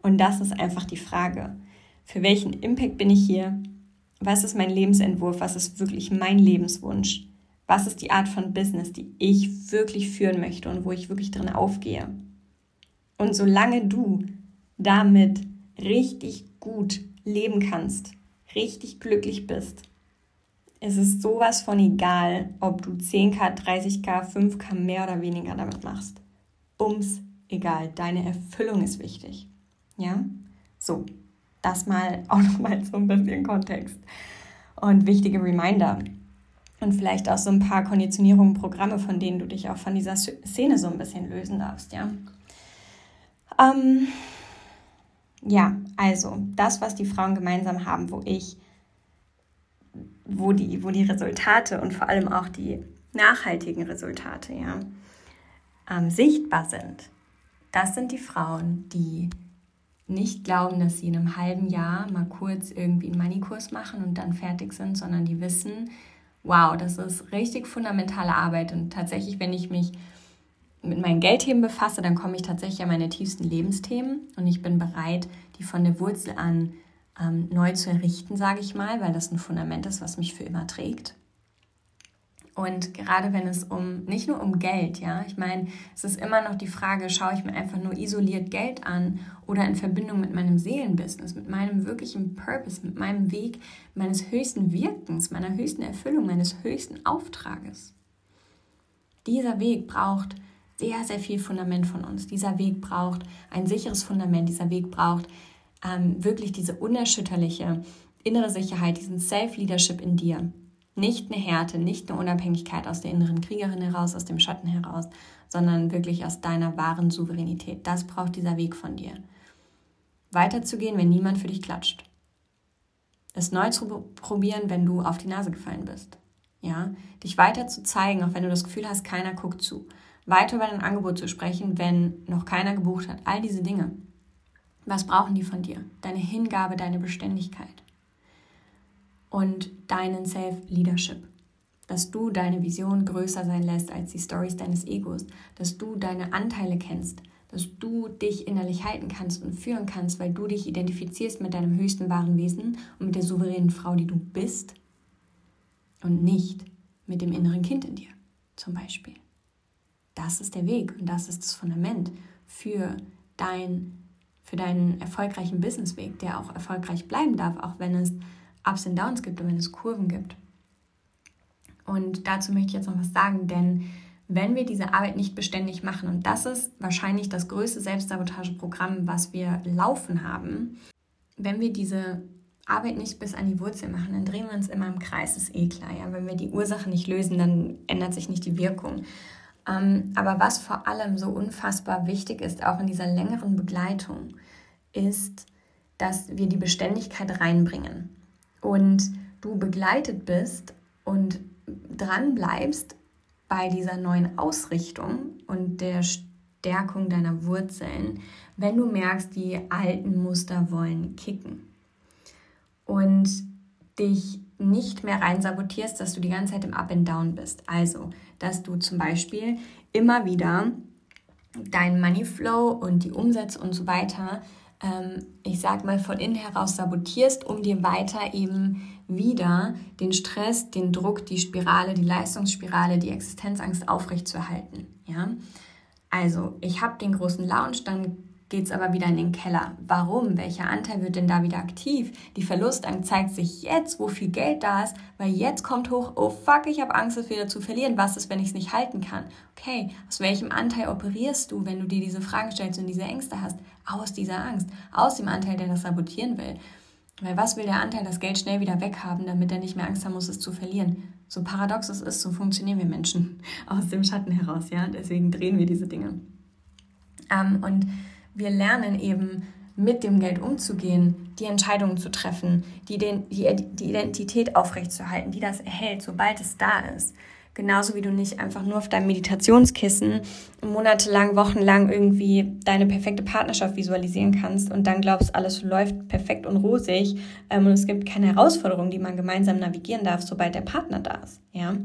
Und das ist einfach die Frage. Für welchen Impact bin ich hier? Was ist mein Lebensentwurf? Was ist wirklich mein Lebenswunsch? Was ist die Art von Business, die ich wirklich führen möchte und wo ich wirklich drin aufgehe? Und solange du damit richtig gut leben kannst, richtig glücklich bist, es ist sowas von egal, ob du 10k, 30k, 5k mehr oder weniger damit machst. Bums, egal. Deine Erfüllung ist wichtig. Ja? So, Das mal [LAUGHS] auch nochmal so ein bisschen Kontext und wichtige Reminder. Und vielleicht auch so ein paar Konditionierungen, Programme, von denen du dich auch von dieser Szene so ein bisschen lösen darfst, ja. Ähm, ja, also das, was die Frauen gemeinsam haben, wo ich, wo die, wo die Resultate und vor allem auch die nachhaltigen Resultate, ja, ähm, sichtbar sind, das sind die Frauen, die nicht glauben, dass sie in einem halben Jahr mal kurz irgendwie einen Money-Kurs machen und dann fertig sind, sondern die wissen, wow, das ist richtig fundamentale Arbeit. Und tatsächlich, wenn ich mich mit meinen Geldthemen befasse, dann komme ich tatsächlich an meine tiefsten Lebensthemen und ich bin bereit, die von der Wurzel an ähm, neu zu errichten, sage ich mal, weil das ein Fundament ist, was mich für immer trägt. Und gerade wenn es um, nicht nur um Geld, ja, ich meine, es ist immer noch die Frage, schaue ich mir einfach nur isoliert Geld an oder in Verbindung mit meinem Seelenbusiness, mit meinem wirklichen Purpose, mit meinem Weg meines höchsten Wirkens, meiner höchsten Erfüllung, meines höchsten Auftrages. Dieser Weg braucht sehr, sehr viel Fundament von uns. Dieser Weg braucht ein sicheres Fundament, dieser Weg braucht ähm, wirklich diese unerschütterliche innere Sicherheit, diesen Self-Leadership in dir. Nicht eine Härte, nicht eine Unabhängigkeit aus der inneren Kriegerin heraus, aus dem Schatten heraus, sondern wirklich aus deiner wahren Souveränität. Das braucht dieser Weg von dir. Weiterzugehen, wenn niemand für dich klatscht. Es neu zu probieren, wenn du auf die Nase gefallen bist. Ja, dich weiter zu zeigen, auch wenn du das Gefühl hast, keiner guckt zu. Weiter über dein Angebot zu sprechen, wenn noch keiner gebucht hat. All diese Dinge. Was brauchen die von dir? Deine Hingabe, deine Beständigkeit und deinen Self-Leadership. Dass du deine Vision größer sein lässt als die Stories deines Egos. Dass du deine Anteile kennst. Dass du dich innerlich halten kannst und führen kannst, weil du dich identifizierst mit deinem höchsten wahren Wesen und mit der souveränen Frau, die du bist. Und nicht mit dem inneren Kind in dir, zum Beispiel. Das ist der Weg und das ist das Fundament für dein für deinen erfolgreichen Businessweg, der auch erfolgreich bleiben darf, auch wenn es Ups und Downs gibt und wenn es Kurven gibt. Und dazu möchte ich jetzt noch was sagen, denn wenn wir diese Arbeit nicht beständig machen, und das ist wahrscheinlich das größte Selbstsabotageprogramm, was wir laufen haben, wenn wir diese Arbeit nicht bis an die Wurzel machen, dann drehen wir uns immer im Kreis, ist eh klar. Ja? Wenn wir die Ursache nicht lösen, dann ändert sich nicht die Wirkung. Ähm, aber was vor allem so unfassbar wichtig ist, auch in dieser längeren Begleitung, ist, dass wir die Beständigkeit reinbringen und du begleitet bist und dran bleibst bei dieser neuen Ausrichtung und der Stärkung deiner Wurzeln, wenn du merkst, die alten Muster wollen kicken. Und dich nicht mehr rein sabotierst, dass du die ganze Zeit im Up and Down bist. Also, dass du zum Beispiel immer wieder deinen Money Flow und die Umsätze und so weiter ähm, ich sag mal, von innen heraus sabotierst, um dir weiter eben wieder den Stress, den Druck, die Spirale, die Leistungsspirale, die Existenzangst aufrechtzuerhalten. Ja? Also, ich habe den großen Lounge, dann geht es aber wieder in den Keller. Warum? Welcher Anteil wird denn da wieder aktiv? Die Verlustangst zeigt sich jetzt, wo viel Geld da ist, weil jetzt kommt hoch, oh fuck, ich habe Angst, es wieder zu verlieren. Was ist, wenn ich es nicht halten kann? Okay, aus welchem Anteil operierst du, wenn du dir diese Fragen stellst und diese Ängste hast? Aus dieser Angst, aus dem Anteil, der das sabotieren will. Weil was will der Anteil, das Geld schnell wieder weghaben, damit er nicht mehr Angst haben muss, es zu verlieren? So paradox es ist, so funktionieren wir Menschen [LAUGHS] aus dem Schatten heraus, ja. Deswegen drehen wir diese Dinge. Ähm, und wir lernen eben mit dem Geld umzugehen, die Entscheidungen zu treffen, die, den, die, die Identität aufrechtzuerhalten, die das erhält, sobald es da ist. Genauso wie du nicht einfach nur auf deinem Meditationskissen monatelang, wochenlang irgendwie deine perfekte Partnerschaft visualisieren kannst und dann glaubst, alles läuft perfekt und rosig ähm, und es gibt keine Herausforderungen, die man gemeinsam navigieren darf, sobald der Partner da ist. Ja?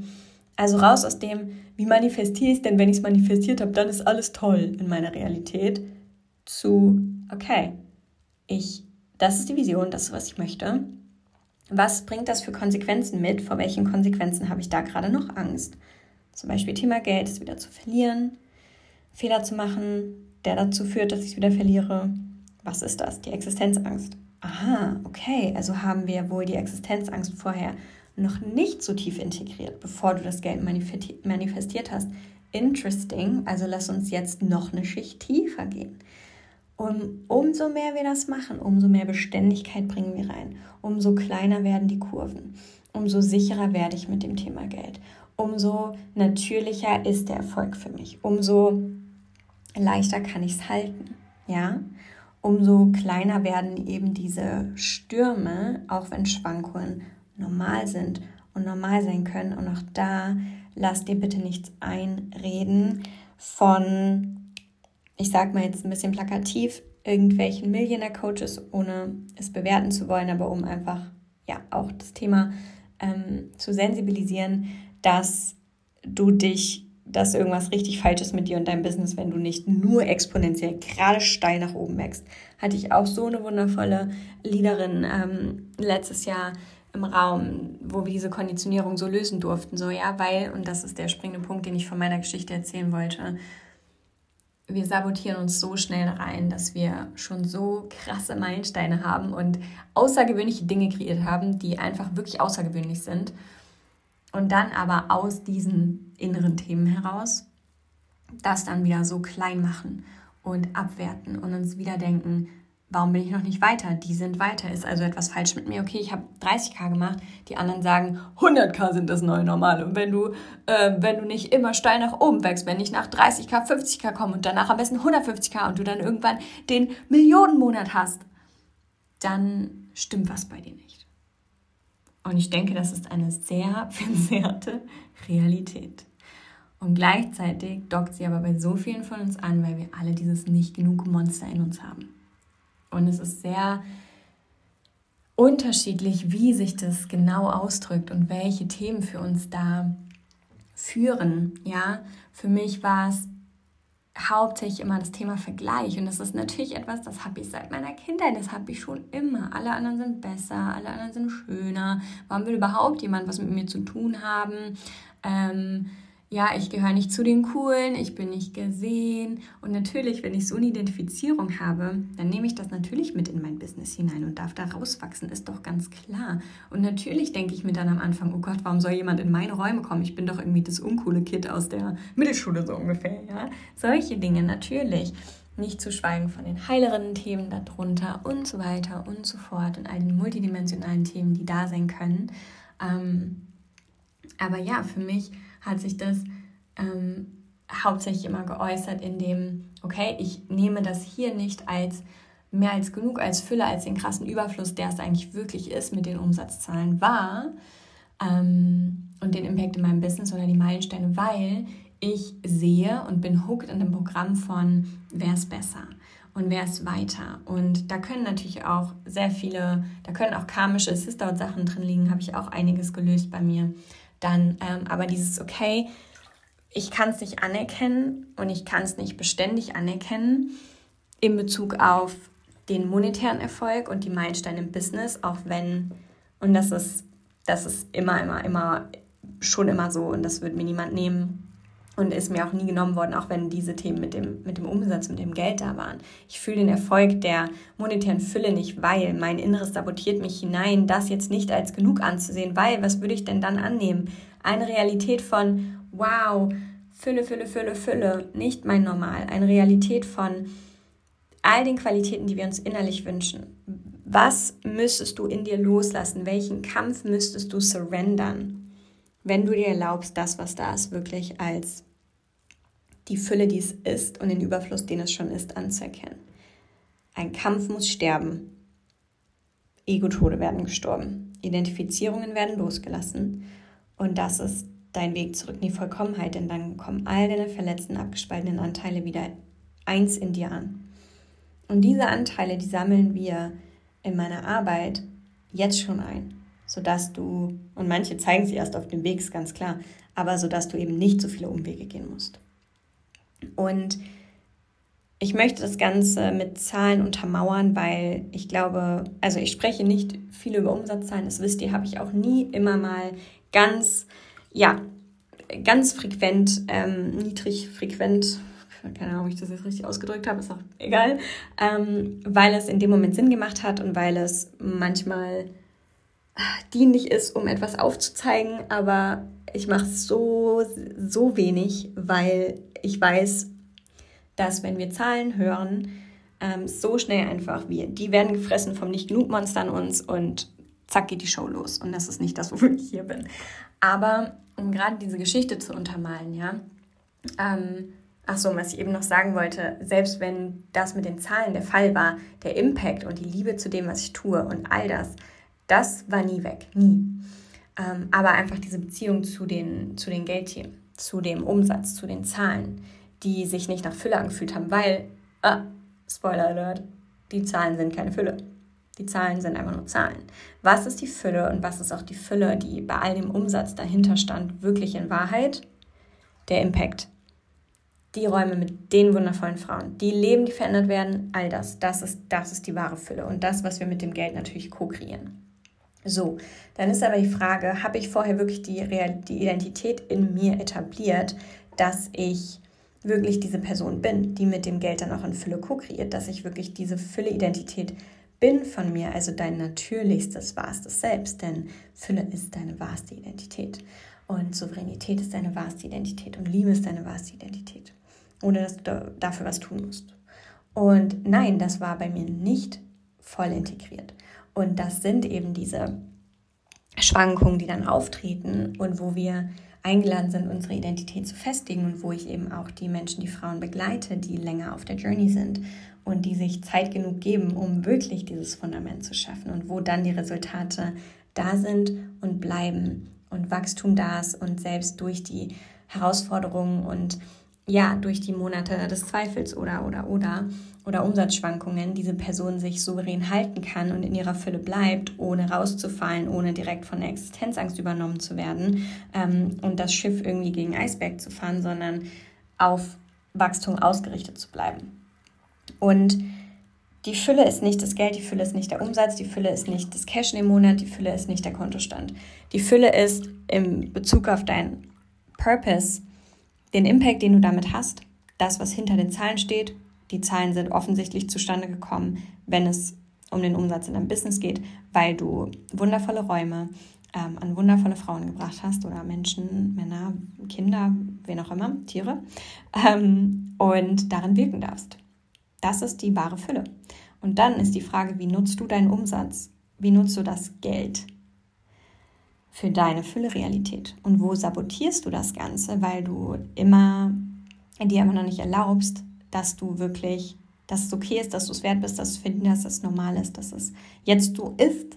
Also raus aus dem, wie manifestiere ich es denn, wenn ich es manifestiert habe, dann ist alles toll in meiner Realität zu, okay, ich, das ist die Vision, das ist, was ich möchte. Was bringt das für Konsequenzen mit? Vor welchen Konsequenzen habe ich da gerade noch Angst? Zum Beispiel Thema Geld, es wieder zu verlieren, Fehler zu machen, der dazu führt, dass ich es wieder verliere. Was ist das? Die Existenzangst. Aha, okay, also haben wir wohl die Existenzangst vorher noch nicht so tief integriert, bevor du das Geld manifestiert hast. Interesting, also lass uns jetzt noch eine Schicht tiefer gehen. Und umso mehr wir das machen, umso mehr Beständigkeit bringen wir rein, umso kleiner werden die Kurven, umso sicherer werde ich mit dem Thema Geld, umso natürlicher ist der Erfolg für mich, umso leichter kann ich es halten, ja? Umso kleiner werden eben diese Stürme, auch wenn Schwankungen normal sind und normal sein können. Und auch da lass dir bitte nichts einreden von, ich sag mal jetzt ein bisschen plakativ, irgendwelchen Millionaire-Coaches, ohne es bewerten zu wollen, aber um einfach ja auch das Thema ähm, zu sensibilisieren, dass du dich, dass irgendwas richtig falsch ist mit dir und deinem Business, wenn du nicht nur exponentiell gerade steil nach oben wächst. Hatte ich auch so eine wundervolle Leaderin ähm, letztes Jahr im Raum, wo wir diese Konditionierung so lösen durften. So, ja, weil, und das ist der springende Punkt, den ich von meiner Geschichte erzählen wollte, wir sabotieren uns so schnell rein, dass wir schon so krasse Meilensteine haben und außergewöhnliche Dinge kreiert haben, die einfach wirklich außergewöhnlich sind. Und dann aber aus diesen inneren Themen heraus das dann wieder so klein machen und abwerten und uns wieder denken, warum bin ich noch nicht weiter? Die sind weiter. Ist also etwas falsch mit mir? Okay, ich habe 30k gemacht. Die anderen sagen, 100k sind das neue Normal. Und wenn du, äh, wenn du nicht immer steil nach oben wächst, wenn ich nach 30k, 50k komme und danach am besten 150k und du dann irgendwann den Millionenmonat hast, dann stimmt was bei dir nicht. Und ich denke, das ist eine sehr [LAUGHS] verzerrte Realität. Und gleichzeitig dockt sie aber bei so vielen von uns an, weil wir alle dieses nicht genug Monster in uns haben. Und es ist sehr unterschiedlich, wie sich das genau ausdrückt und welche Themen für uns da führen. Ja, für mich war es hauptsächlich immer das Thema Vergleich. Und das ist natürlich etwas, das habe ich seit meiner Kindheit, das habe ich schon immer. Alle anderen sind besser, alle anderen sind schöner. Warum will überhaupt jemand was mit mir zu tun haben? Ähm, ja, ich gehöre nicht zu den Coolen, ich bin nicht gesehen. Und natürlich, wenn ich so eine Identifizierung habe, dann nehme ich das natürlich mit in mein Business hinein und darf da rauswachsen, ist doch ganz klar. Und natürlich denke ich mir dann am Anfang, oh Gott, warum soll jemand in meine Räume kommen? Ich bin doch irgendwie das uncoole Kind aus der Mittelschule so ungefähr, ja. Solche Dinge natürlich. Nicht zu schweigen von den heileren Themen darunter und so weiter und so fort und all den multidimensionalen Themen, die da sein können. Ähm, aber ja, für mich hat sich das ähm, hauptsächlich immer geäußert in dem, okay, ich nehme das hier nicht als mehr als genug, als Fülle, als den krassen Überfluss, der es eigentlich wirklich ist mit den Umsatzzahlen wahr ähm, und den Impact in meinem Business oder die Meilensteine, weil ich sehe und bin hooked an dem Programm von wer ist besser und wer ist weiter. Und da können natürlich auch sehr viele, da können auch karmische Sisterhood-Sachen drin liegen, habe ich auch einiges gelöst bei mir dann ähm, aber dieses, okay, ich kann es nicht anerkennen und ich kann es nicht beständig anerkennen in Bezug auf den monetären Erfolg und die Meilensteine im Business, auch wenn, und das ist, das ist immer, immer, immer, schon immer so und das wird mir niemand nehmen und ist mir auch nie genommen worden, auch wenn diese Themen mit dem, mit dem Umsatz, mit dem Geld da waren. Ich fühle den Erfolg der monetären Fülle nicht, weil mein Inneres sabotiert mich hinein, das jetzt nicht als genug anzusehen, weil was würde ich denn dann annehmen? Eine Realität von, wow, Fülle, Fülle, Fülle, Fülle, nicht mein Normal. Eine Realität von all den Qualitäten, die wir uns innerlich wünschen. Was müsstest du in dir loslassen? Welchen Kampf müsstest du surrendern, wenn du dir erlaubst, das, was da ist, wirklich als die Fülle, die es ist und den Überfluss, den es schon ist, anzuerkennen. Ein Kampf muss sterben. Ego-Tode werden gestorben. Identifizierungen werden losgelassen. Und das ist dein Weg zurück in die Vollkommenheit, denn dann kommen all deine verletzten, abgespaltenen Anteile wieder eins in dir an. Und diese Anteile, die sammeln wir in meiner Arbeit jetzt schon ein, sodass du, und manche zeigen sie erst auf dem Weg, ist ganz klar, aber sodass du eben nicht so viele Umwege gehen musst. Und ich möchte das Ganze mit Zahlen untermauern, weil ich glaube, also ich spreche nicht viel über Umsatzzahlen, das wisst ihr, habe ich auch nie immer mal ganz, ja, ganz frequent, ähm, niedrig frequent, keine Ahnung, ob ich das jetzt richtig ausgedrückt habe, ist auch egal, ähm, weil es in dem Moment Sinn gemacht hat und weil es manchmal dienlich ist, um etwas aufzuzeigen, aber ich mache so, so wenig, weil ich weiß, dass wenn wir Zahlen hören, Ähm, so schnell einfach. Wir, die werden gefressen vom Nicht-Genug-Monster an uns und zack geht die Show los. Und das ist nicht das, wofür ich hier bin. Aber um gerade diese Geschichte zu untermalen, ja. Ähm, ach so, was ich eben noch sagen wollte, selbst wenn das mit den Zahlen der Fall war, der Impact und die Liebe zu dem, was ich tue und all das, das war nie weg, nie. Ähm, aber einfach diese Beziehung zu den, zu den Geldtieren, zu dem Umsatz, zu den Zahlen, die sich nicht nach Fülle angefühlt haben, weil, ah, Spoiler Alert, die Zahlen sind keine Fülle. Die Zahlen sind einfach nur Zahlen. Was ist die Fülle und was ist auch die Fülle, die bei all dem Umsatz dahinter stand, wirklich in Wahrheit? Der Impact. Die Räume mit den wundervollen Frauen, die Leben, die verändert werden, all das, das ist, das ist die wahre Fülle und das, was wir mit dem Geld natürlich co-kreieren. So, dann ist aber die Frage, habe ich vorher wirklich die, Real die Identität in mir etabliert, dass ich wirklich diese Person bin, die mit dem Geld dann auch in Fülle co-kreiert, dass ich wirklich diese Fülle-Identität bin von mir, also dein natürlichstes, wahrstes Selbst, denn Fülle ist deine wahrste Identität und Souveränität ist deine wahrste Identität und Liebe ist deine wahrste Identität, ohne dass du dafür was tun musst. Und nein, das war bei mir nicht voll integriert. Und das sind eben diese Schwankungen, die dann auftreten und wo wir eingeladen sind, unsere Identität zu festigen und wo ich eben auch die Menschen, die Frauen begleite, die länger auf der Journey sind und die sich Zeit genug geben, um wirklich dieses Fundament zu schaffen und wo dann die Resultate da sind und bleiben und Wachstum da ist und selbst durch die Herausforderungen und ja, durch die Monate des Zweifels oder oder oder oder Umsatzschwankungen diese Person sich souverän halten kann und in ihrer Fülle bleibt, ohne rauszufallen, ohne direkt von der Existenzangst übernommen zu werden ähm, und das Schiff irgendwie gegen Eisberg zu fahren, sondern auf Wachstum ausgerichtet zu bleiben. Und die Fülle ist nicht das Geld, die Fülle ist nicht der Umsatz, die Fülle ist nicht das Cash im Monat, die Fülle ist nicht der Kontostand. Die Fülle ist im Bezug auf deinen Purpose, den Impact, den du damit hast, das, was hinter den Zahlen steht. Die Zahlen sind offensichtlich zustande gekommen, wenn es um den Umsatz in deinem Business geht, weil du wundervolle Räume ähm, an wundervolle Frauen gebracht hast oder Menschen, Männer, Kinder, wen auch immer, Tiere, ähm, und darin wirken darfst. Das ist die wahre Fülle. Und dann ist die Frage, wie nutzt du deinen Umsatz? Wie nutzt du das Geld für deine Fülle-Realität? Und wo sabotierst du das Ganze, weil du immer dir immer noch nicht erlaubst, dass du wirklich, dass es okay ist, dass du es wert bist, dass du hast, dass es normal ist, dass es jetzt so ist,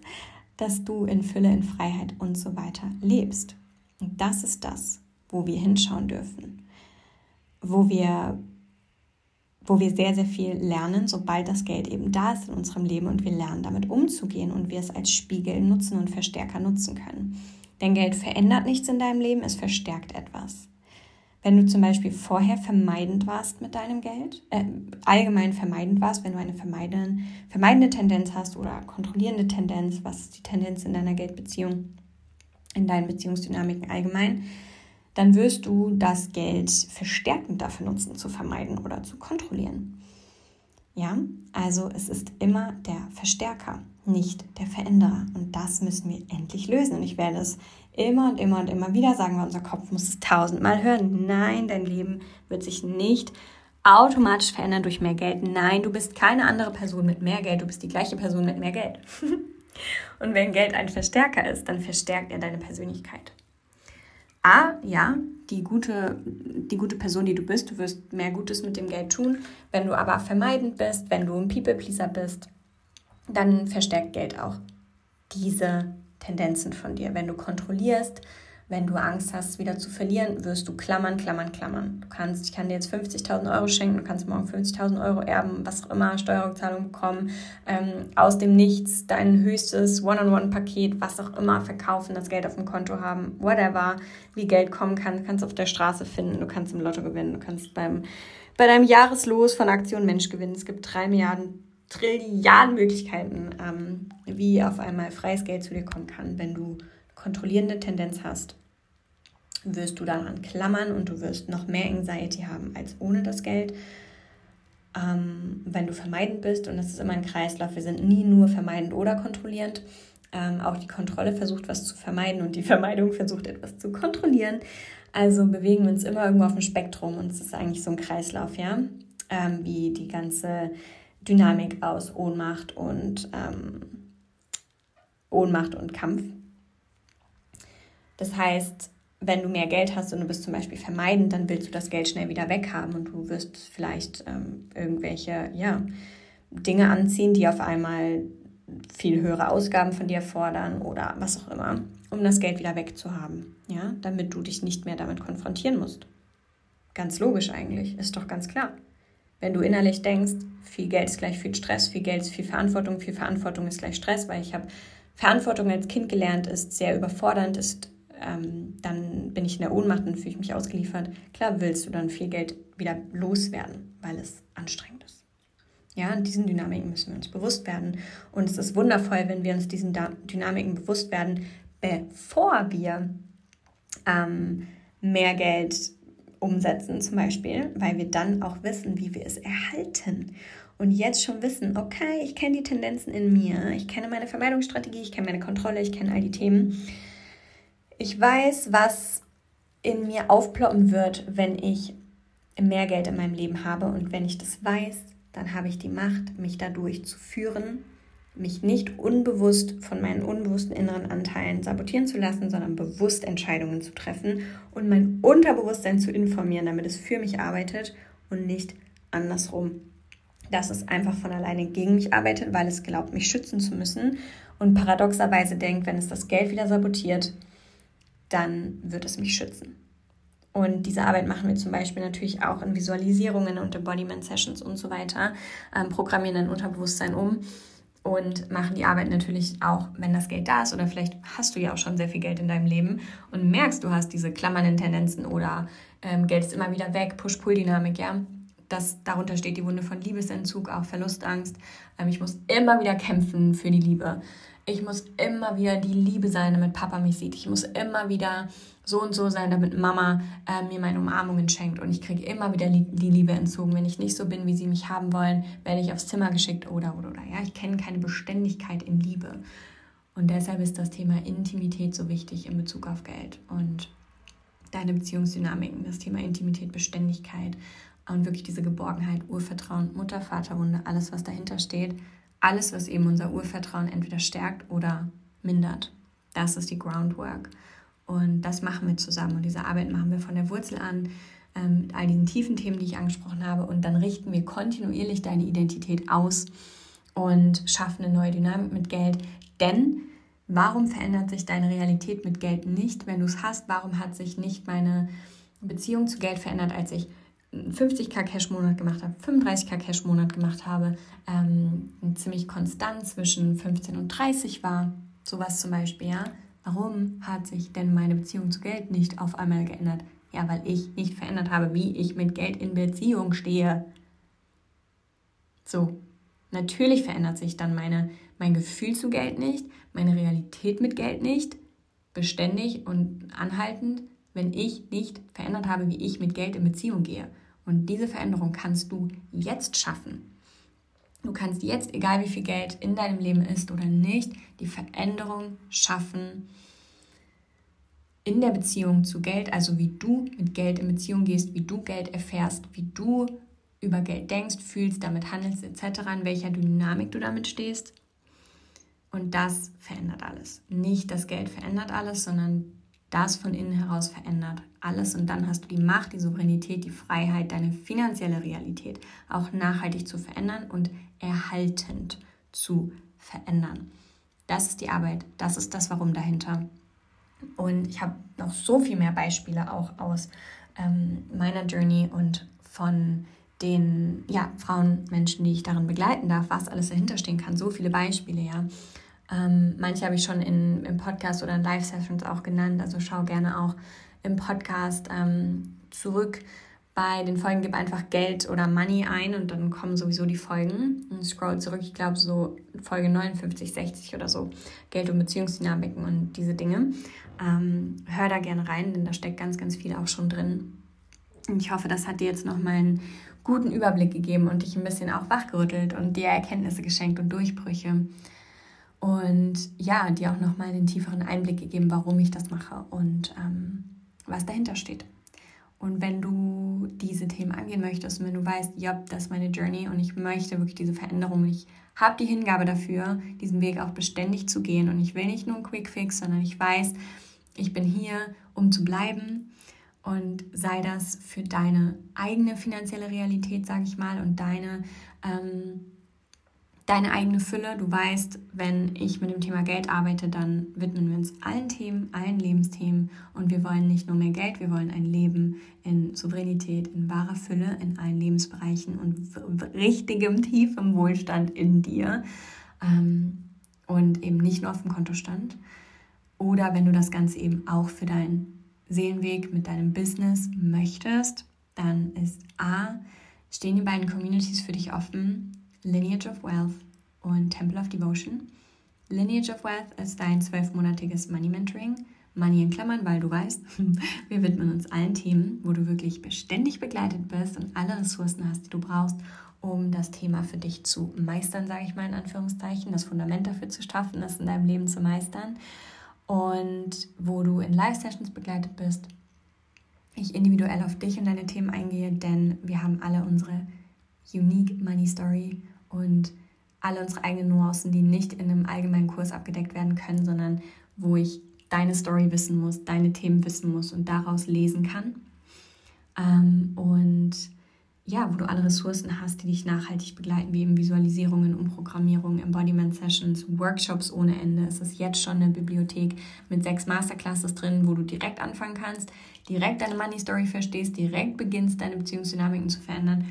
dass du in Fülle, in Freiheit und so weiter lebst. Und das ist das, wo wir hinschauen dürfen, wo wir wo wir sehr, sehr viel lernen, sobald das Geld eben da ist in unserem Leben und wir lernen damit umzugehen und wir es als Spiegel nutzen und Verstärker nutzen können. Denn Geld verändert nichts in deinem Leben, es verstärkt etwas. Wenn du zum Beispiel vorher vermeidend warst mit deinem Geld, äh, allgemein vermeidend warst, wenn du eine vermeidende, vermeidende Tendenz hast oder kontrollierende Tendenz, was ist die Tendenz in deiner Geldbeziehung, in deinen Beziehungsdynamiken allgemein, dann wirst du das Geld verstärkend dafür nutzen, zu vermeiden oder zu kontrollieren. Ja, also es ist immer der Verstärker, nicht der Veränderer. Und das müssen wir endlich lösen. Und ich werde es immer und immer und immer wieder sagen, weil unser Kopf muss es tausendmal hören. Nein, dein Leben wird sich nicht automatisch verändern durch mehr Geld. Nein, du bist keine andere Person mit mehr Geld, du bist die gleiche Person mit mehr Geld. [LAUGHS] und wenn Geld ein Verstärker ist, dann verstärkt er deine Persönlichkeit. A, ja, die gute, die gute Person, die du bist, du wirst mehr Gutes mit dem Geld tun. Wenn du aber vermeidend bist, wenn du ein People-Pleaser bist, dann verstärkt Geld auch diese Tendenzen von dir. Wenn du kontrollierst, wenn du Angst hast, wieder zu verlieren, wirst du klammern, klammern, klammern. Du kannst, ich kann dir jetzt 50.000 Euro schenken, du kannst morgen 50.000 Euro erben, was auch immer, Steuerrückzahlung bekommen, ähm, aus dem Nichts dein höchstes One-on-One-Paket, was auch immer, verkaufen, das Geld auf dem Konto haben, whatever, wie Geld kommen kann, kannst du auf der Straße finden, du kannst im Lotto gewinnen, du kannst beim, bei deinem Jahreslos von Aktion Mensch gewinnen. Es gibt drei Milliarden Trilliarden Möglichkeiten, ähm, wie auf einmal freies Geld zu dir kommen kann, wenn du kontrollierende Tendenz hast wirst du daran klammern und du wirst noch mehr Anxiety haben als ohne das Geld. Ähm, wenn du vermeidend bist, und das ist immer ein Kreislauf, wir sind nie nur vermeidend oder kontrollierend. Ähm, auch die Kontrolle versucht, was zu vermeiden und die Vermeidung versucht, etwas zu kontrollieren. Also bewegen wir uns immer irgendwo auf dem Spektrum und es ist eigentlich so ein Kreislauf, ja. Ähm, wie die ganze Dynamik aus Ohnmacht und ähm, Ohnmacht und Kampf. Das heißt, wenn du mehr Geld hast und du bist zum Beispiel vermeidend, dann willst du das Geld schnell wieder weghaben und du wirst vielleicht ähm, irgendwelche ja, Dinge anziehen, die auf einmal viel höhere Ausgaben von dir fordern oder was auch immer, um das Geld wieder wegzuhaben, ja, damit du dich nicht mehr damit konfrontieren musst. Ganz logisch eigentlich, ist doch ganz klar. Wenn du innerlich denkst, viel Geld ist gleich viel Stress, viel Geld ist viel Verantwortung, viel Verantwortung ist gleich Stress, weil ich habe Verantwortung als Kind gelernt, ist sehr überfordernd, ist ähm, dann bin ich in der Ohnmacht und fühle ich mich ausgeliefert. Klar willst du dann viel Geld wieder loswerden, weil es anstrengend ist. Ja, und diesen Dynamiken müssen wir uns bewusst werden. Und es ist wundervoll, wenn wir uns diesen Dynamiken bewusst werden, bevor wir ähm, mehr Geld umsetzen, zum Beispiel, weil wir dann auch wissen, wie wir es erhalten. Und jetzt schon wissen, okay, ich kenne die Tendenzen in mir, ich kenne meine Vermeidungsstrategie, ich kenne meine Kontrolle, ich kenne all die Themen. Ich weiß, was in mir aufploppen wird, wenn ich mehr Geld in meinem Leben habe. Und wenn ich das weiß, dann habe ich die Macht, mich dadurch zu führen, mich nicht unbewusst von meinen unbewussten inneren Anteilen sabotieren zu lassen, sondern bewusst Entscheidungen zu treffen und mein Unterbewusstsein zu informieren, damit es für mich arbeitet und nicht andersrum. Dass es einfach von alleine gegen mich arbeitet, weil es glaubt, mich schützen zu müssen und paradoxerweise denkt, wenn es das Geld wieder sabotiert, dann wird es mich schützen. Und diese Arbeit machen wir zum Beispiel natürlich auch in Visualisierungen und Embodiment Sessions und so weiter, ähm, programmieren dein Unterbewusstsein um und machen die Arbeit natürlich auch, wenn das Geld da ist oder vielleicht hast du ja auch schon sehr viel Geld in deinem Leben und merkst, du hast diese klammernden Tendenzen oder ähm, Geld ist immer wieder weg, Push-Pull-Dynamik, ja. Das, darunter steht die Wunde von Liebesentzug, auch Verlustangst. Ähm, ich muss immer wieder kämpfen für die Liebe. Ich muss immer wieder die Liebe sein, damit Papa mich sieht. Ich muss immer wieder so und so sein, damit Mama äh, mir meine Umarmungen schenkt. Und ich kriege immer wieder die Liebe entzogen. Wenn ich nicht so bin, wie sie mich haben wollen, werde ich aufs Zimmer geschickt oder, oder, oder. Ja, ich kenne keine Beständigkeit in Liebe. Und deshalb ist das Thema Intimität so wichtig in Bezug auf Geld und deine Beziehungsdynamiken, das Thema Intimität, Beständigkeit und wirklich diese Geborgenheit, Urvertrauen, Mutter, Vater, Wunde, alles, was dahinter steht, alles, was eben unser Urvertrauen entweder stärkt oder mindert. Das ist die Groundwork. Und das machen wir zusammen. Und diese Arbeit machen wir von der Wurzel an, ähm, mit all diesen tiefen Themen, die ich angesprochen habe. Und dann richten wir kontinuierlich deine Identität aus und schaffen eine neue Dynamik mit Geld. Denn warum verändert sich deine Realität mit Geld nicht, wenn du es hast? Warum hat sich nicht meine Beziehung zu Geld verändert, als ich 50k Cash-Monat gemacht habe, 35k Cash-Monat gemacht habe, ähm, ziemlich konstant zwischen 15 und 30 war, sowas zum Beispiel, ja. Warum hat sich denn meine Beziehung zu Geld nicht auf einmal geändert? Ja, weil ich nicht verändert habe, wie ich mit Geld in Beziehung stehe. So, natürlich verändert sich dann meine, mein Gefühl zu Geld nicht, meine Realität mit Geld nicht, beständig und anhaltend, wenn ich nicht verändert habe, wie ich mit Geld in Beziehung gehe. Und diese Veränderung kannst du jetzt schaffen. Du kannst jetzt, egal wie viel Geld in deinem Leben ist oder nicht, die Veränderung schaffen in der Beziehung zu Geld, also wie du mit Geld in Beziehung gehst, wie du Geld erfährst, wie du über Geld denkst, fühlst, damit handelst etc., in welcher Dynamik du damit stehst. Und das verändert alles. Nicht das Geld verändert alles, sondern das von innen heraus verändert alles und dann hast du die Macht, die Souveränität, die Freiheit, deine finanzielle Realität auch nachhaltig zu verändern und erhaltend zu verändern. Das ist die Arbeit, das ist das Warum dahinter. Und ich habe noch so viel mehr Beispiele auch aus ähm, meiner Journey und von den ja, Frauen, Menschen, die ich darin begleiten darf, was alles dahinter stehen kann. So viele Beispiele, ja. Ähm, manche habe ich schon in, im Podcast oder in Live-Sessions auch genannt. Also schau gerne auch im Podcast ähm, zurück. Bei den Folgen gib einfach Geld oder Money ein und dann kommen sowieso die Folgen. Und scroll zurück, ich glaube so Folge 59, 60 oder so. Geld und Beziehungsdynamiken und diese Dinge. Ähm, hör da gerne rein, denn da steckt ganz, ganz viel auch schon drin. Und ich hoffe, das hat dir jetzt nochmal einen guten Überblick gegeben und dich ein bisschen auch wachgerüttelt und dir Erkenntnisse geschenkt und Durchbrüche. Und ja, dir auch nochmal einen tieferen Einblick gegeben, warum ich das mache und ähm, was dahinter steht. Und wenn du diese Themen angehen möchtest und wenn du weißt, ja, das ist meine Journey und ich möchte wirklich diese Veränderung, ich habe die Hingabe dafür, diesen Weg auch beständig zu gehen und ich will nicht nur einen Quick Fix, sondern ich weiß, ich bin hier, um zu bleiben und sei das für deine eigene finanzielle Realität, sage ich mal, und deine ähm, deine eigene Fülle. Du weißt, wenn ich mit dem Thema Geld arbeite, dann widmen wir uns allen Themen, allen Lebensthemen und wir wollen nicht nur mehr Geld, wir wollen ein Leben in Souveränität, in wahrer Fülle, in allen Lebensbereichen und richtigem, tiefem Wohlstand in dir ähm, und eben nicht nur auf dem Kontostand. Oder wenn du das Ganze eben auch für deinen Seelenweg mit deinem Business möchtest, dann ist A, stehen die beiden Communities für dich offen Lineage of Wealth und Temple of Devotion. Lineage of Wealth ist dein zwölfmonatiges Money Mentoring. Money in Klammern, weil du weißt, [LAUGHS] wir widmen uns allen Themen, wo du wirklich beständig begleitet bist und alle Ressourcen hast, die du brauchst, um das Thema für dich zu meistern, sage ich mal in Anführungszeichen, das Fundament dafür zu schaffen, das in deinem Leben zu meistern. Und wo du in Live-Sessions begleitet bist, ich individuell auf dich und deine Themen eingehe, denn wir haben alle unsere Unique Money Story und alle unsere eigenen Nuancen, die nicht in einem allgemeinen Kurs abgedeckt werden können, sondern wo ich deine Story wissen muss, deine Themen wissen muss und daraus lesen kann. Ähm, und ja, wo du alle Ressourcen hast, die dich nachhaltig begleiten, wie eben Visualisierungen, Umprogrammierung, Embodiment-Sessions, Workshops ohne Ende. Es ist jetzt schon eine Bibliothek mit sechs Masterclasses drin, wo du direkt anfangen kannst, direkt deine Money Story verstehst, direkt beginnst, deine Beziehungsdynamiken zu verändern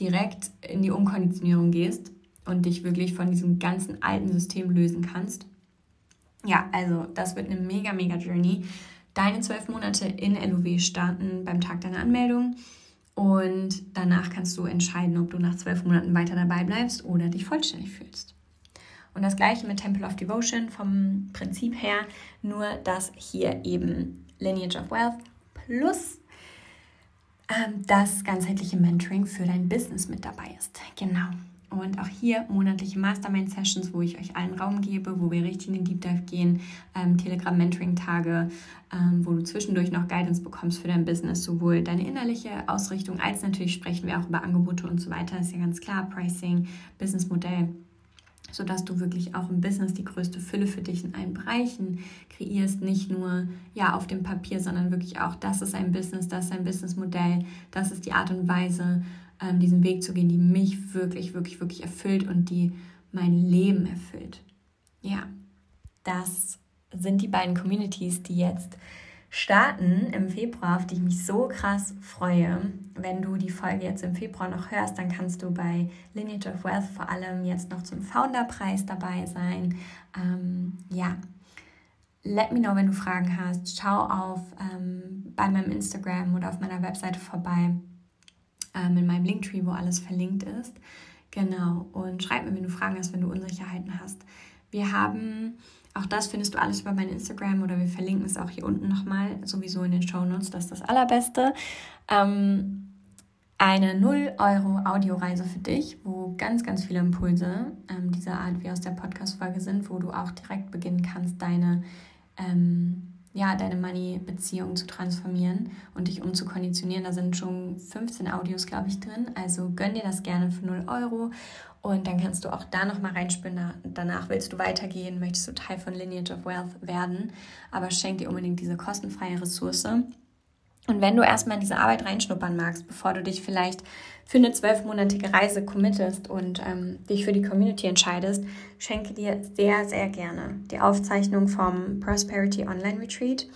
direkt in die Umkonditionierung gehst und dich wirklich von diesem ganzen alten System lösen kannst. Ja, also das wird eine mega, mega Journey. Deine zwölf Monate in LOW starten beim Tag deiner Anmeldung und danach kannst du entscheiden, ob du nach zwölf Monaten weiter dabei bleibst oder dich vollständig fühlst. Und das gleiche mit Temple of Devotion vom Prinzip her, nur dass hier eben Lineage of Wealth plus das ganzheitliche Mentoring für dein Business mit dabei ist. Genau. Und auch hier monatliche Mastermind-Sessions, wo ich euch allen Raum gebe, wo wir richtig in den Deep Dive gehen, ähm, Telegram-Mentoring-Tage, ähm, wo du zwischendurch noch Guidance bekommst für dein Business, sowohl deine innerliche Ausrichtung als natürlich sprechen wir auch über Angebote und so weiter. Ist ja ganz klar, Pricing, Businessmodell sodass du wirklich auch im Business die größte Fülle für dich in allen Bereichen kreierst, nicht nur ja auf dem Papier, sondern wirklich auch, das ist ein Business, das ist ein Businessmodell, das ist die Art und Weise, ähm, diesen Weg zu gehen, die mich wirklich, wirklich, wirklich erfüllt und die mein Leben erfüllt. Ja, das sind die beiden Communities, die jetzt starten im Februar, auf die ich mich so krass freue. Wenn du die Folge jetzt im Februar noch hörst, dann kannst du bei Lineage of Wealth vor allem jetzt noch zum Founderpreis dabei sein. Ähm, ja, let me know, wenn du Fragen hast. Schau auf ähm, bei meinem Instagram oder auf meiner Webseite vorbei, ähm, in meinem Linktree, wo alles verlinkt ist. Genau, und schreib mir, wenn du Fragen hast, wenn du Unsicherheiten hast. Wir haben auch das findest du alles über mein Instagram oder wir verlinken es auch hier unten nochmal, sowieso in den Show Notes, das ist das Allerbeste. Ähm, eine 0 Euro Audioreise für dich, wo ganz, ganz viele Impulse ähm, dieser Art wie aus der Podcast-Folge sind, wo du auch direkt beginnen kannst, deine, ähm, ja, deine Money-Beziehung zu transformieren und dich umzukonditionieren. Da sind schon 15 Audios, glaube ich, drin. Also gönn dir das gerne für 0 Euro und dann kannst du auch da nochmal reinspüren. Danach willst du weitergehen, möchtest du Teil von Lineage of Wealth werden, aber schenk dir unbedingt diese kostenfreie Ressource. Und wenn du erstmal in diese Arbeit reinschnuppern magst, bevor du dich vielleicht für eine zwölfmonatige Reise committest und ähm, dich für die Community entscheidest, schenke dir sehr, sehr gerne die Aufzeichnung vom Prosperity Online Retreat.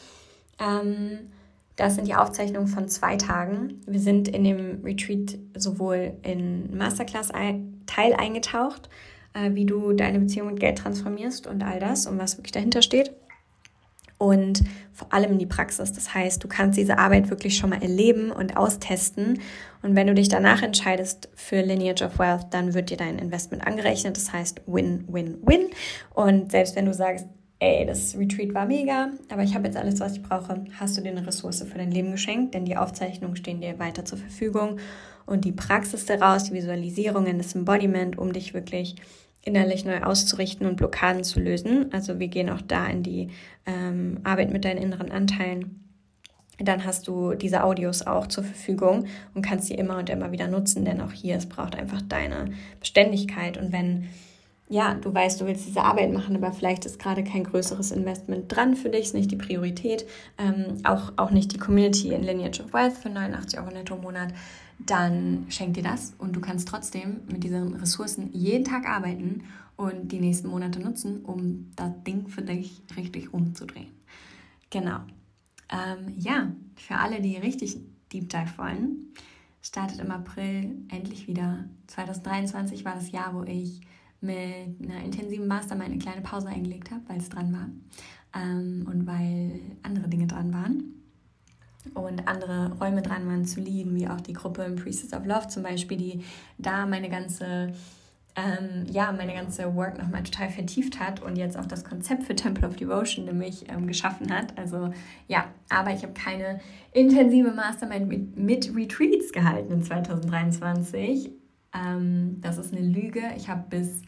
Ähm, das sind die Aufzeichnungen von zwei Tagen. Wir sind in dem Retreat sowohl in Masterclass-Teil eingetaucht, äh, wie du deine Beziehung mit Geld transformierst und all das und was wirklich dahinter steht. Und vor allem in die Praxis. Das heißt, du kannst diese Arbeit wirklich schon mal erleben und austesten. Und wenn du dich danach entscheidest für Lineage of Wealth, dann wird dir dein Investment angerechnet. Das heißt Win, Win, Win. Und selbst wenn du sagst, ey, das Retreat war mega, aber ich habe jetzt alles, was ich brauche, hast du dir eine Ressource für dein Leben geschenkt, denn die Aufzeichnungen stehen dir weiter zur Verfügung und die Praxis daraus, die Visualisierungen, das Embodiment, um dich wirklich innerlich neu auszurichten und Blockaden zu lösen. Also wir gehen auch da in die ähm, Arbeit mit deinen inneren Anteilen. dann hast du diese Audios auch zur Verfügung und kannst sie immer und immer wieder nutzen, denn auch hier, es braucht einfach deine Beständigkeit. Und wenn, ja, du weißt, du willst diese Arbeit machen, aber vielleicht ist gerade kein größeres Investment dran für dich, ist nicht die Priorität, ähm, auch, auch nicht die Community in Lineage of Wealth für 89 Euro netto im Monat, dann schenk dir das und du kannst trotzdem mit diesen Ressourcen jeden Tag arbeiten und die nächsten Monate nutzen, um das Ding für dich richtig umzudrehen. Genau. Ähm, ja, für alle, die richtig Deep Dive wollen, startet im April endlich wieder. 2023 war das Jahr, wo ich mit einer intensiven Mastermind eine kleine Pause eingelegt habe, weil es dran war ähm, und weil andere Dinge dran waren und andere Räume dran waren zu lieben, wie auch die Gruppe Priestess of Love zum Beispiel, die da meine ganze ähm, ja, meine ganze Work nochmal total vertieft hat und jetzt auch das Konzept für Temple of Devotion nämlich ähm, geschaffen hat. Also ja, aber ich habe keine intensive Mastermind mit, mit Retreats gehalten in 2023. Ähm, das ist eine Lüge. Ich habe bis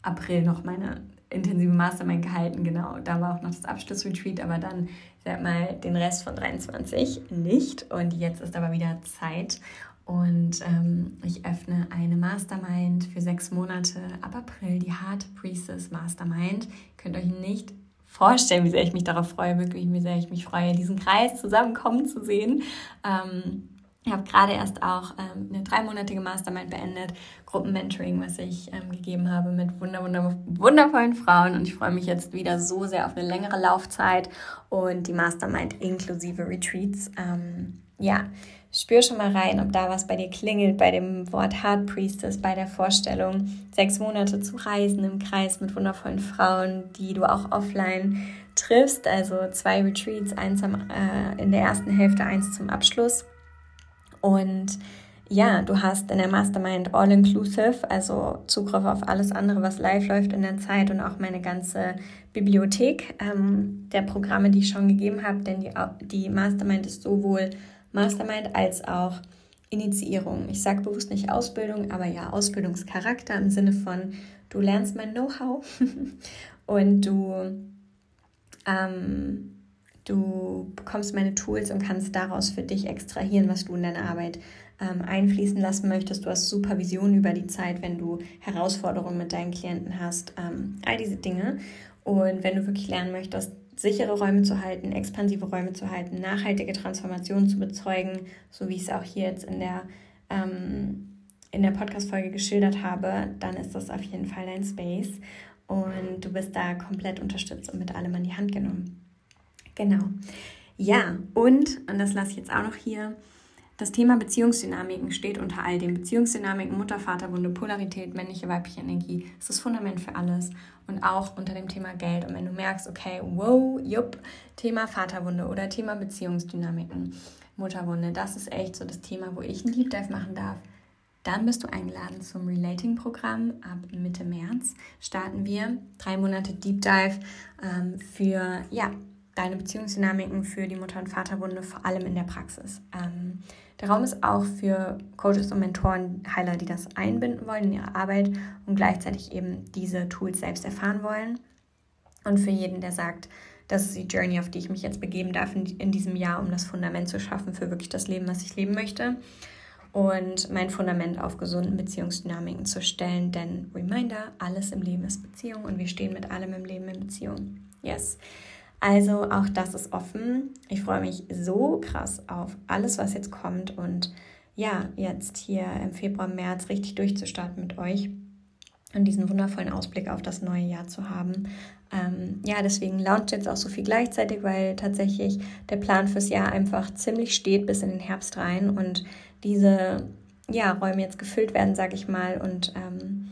April noch meine intensive Mastermind gehalten, genau. Da war auch noch das Abschlussretreat, aber dann, sag mal, den Rest von 23 nicht. Und jetzt ist aber wieder Zeit. Und ähm, ich öffne eine Mastermind für sechs Monate ab April, die Heart Priestess Mastermind. Ihr könnt euch nicht vorstellen, wie sehr ich mich darauf freue, wirklich, wie sehr ich mich freue, diesen Kreis zusammenkommen zu sehen. Ähm, ich habe gerade erst auch ähm, eine dreimonatige Mastermind beendet, Gruppenmentoring, was ich ähm, gegeben habe mit wunder, wunder, wundervollen Frauen. Und ich freue mich jetzt wieder so sehr auf eine längere Laufzeit und die Mastermind inklusive Retreats. Ähm, ja, Spür schon mal rein, ob da was bei dir klingelt, bei dem Wort Heart Priestess, bei der Vorstellung, sechs Monate zu reisen im Kreis mit wundervollen Frauen, die du auch offline triffst. Also zwei Retreats, eins am, äh, in der ersten Hälfte, eins zum Abschluss. Und ja, du hast in der Mastermind All-Inclusive, also Zugriff auf alles andere, was live läuft in der Zeit und auch meine ganze Bibliothek ähm, der Programme, die ich schon gegeben habe, denn die, die Mastermind ist sowohl Mastermind als auch Initiierung. Ich sage bewusst nicht Ausbildung, aber ja, Ausbildungscharakter im Sinne von, du lernst mein Know-how [LAUGHS] und du, ähm, du bekommst meine Tools und kannst daraus für dich extrahieren, was du in deine Arbeit ähm, einfließen lassen möchtest. Du hast Supervision über die Zeit, wenn du Herausforderungen mit deinen Klienten hast, ähm, all diese Dinge. Und wenn du wirklich lernen möchtest, sichere Räume zu halten, expansive Räume zu halten, nachhaltige Transformation zu bezeugen, so wie ich es auch hier jetzt in der, ähm, in der Podcast-Folge geschildert habe, dann ist das auf jeden Fall dein Space und du bist da komplett unterstützt und mit allem an die Hand genommen. Genau. Ja, und, und das lasse ich jetzt auch noch hier, das Thema Beziehungsdynamiken steht unter all dem. Beziehungsdynamiken, Mutter, Vater, Wunde, Polarität, männliche, weibliche Energie. ist das Fundament für alles. Und auch unter dem Thema Geld. Und wenn du merkst, okay, wow, jupp, Thema Vaterwunde oder Thema Beziehungsdynamiken, Mutterwunde, das ist echt so das Thema, wo ich einen Deep Dive machen darf. Dann bist du eingeladen zum Relating-Programm. Ab Mitte März starten wir drei Monate Deep Dive ähm, für ja, deine Beziehungsdynamiken, für die Mutter- und Vaterwunde, vor allem in der Praxis. Ähm, der Raum ist auch für Coaches und Mentoren, Heiler, die das einbinden wollen in ihre Arbeit und gleichzeitig eben diese Tools selbst erfahren wollen. Und für jeden, der sagt, das ist die Journey, auf die ich mich jetzt begeben darf in, in diesem Jahr, um das Fundament zu schaffen für wirklich das Leben, was ich leben möchte. Und mein Fundament auf gesunden Beziehungsdynamiken zu stellen. Denn Reminder, alles im Leben ist Beziehung und wir stehen mit allem im Leben in Beziehung. Yes. Also auch das ist offen. Ich freue mich so krass auf alles, was jetzt kommt und ja, jetzt hier im Februar, März richtig durchzustarten mit euch und diesen wundervollen Ausblick auf das neue Jahr zu haben. Ähm, ja, deswegen launcht jetzt auch so viel gleichzeitig, weil tatsächlich der Plan fürs Jahr einfach ziemlich steht bis in den Herbst rein und diese ja, Räume jetzt gefüllt werden, sage ich mal, und ähm,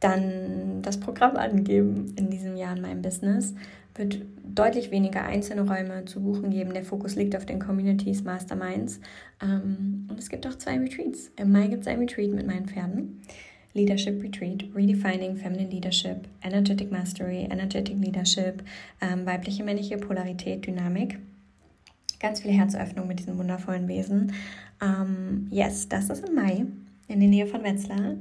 dann das Programm angeben in diesem Jahr in meinem Business wird deutlich weniger einzelne Räume zu buchen geben. Der Fokus liegt auf den Communities, Masterminds. Ähm, und es gibt auch zwei Retreats. Im Mai gibt es ein Retreat mit meinen Pferden. Leadership Retreat, Redefining Feminine Leadership, Energetic Mastery, Energetic Leadership, ähm, weibliche, männliche Polarität, Dynamik. Ganz viel Herzöffnung mit diesen wundervollen Wesen. Ähm, yes, das ist im Mai in der Nähe von Wetzlar.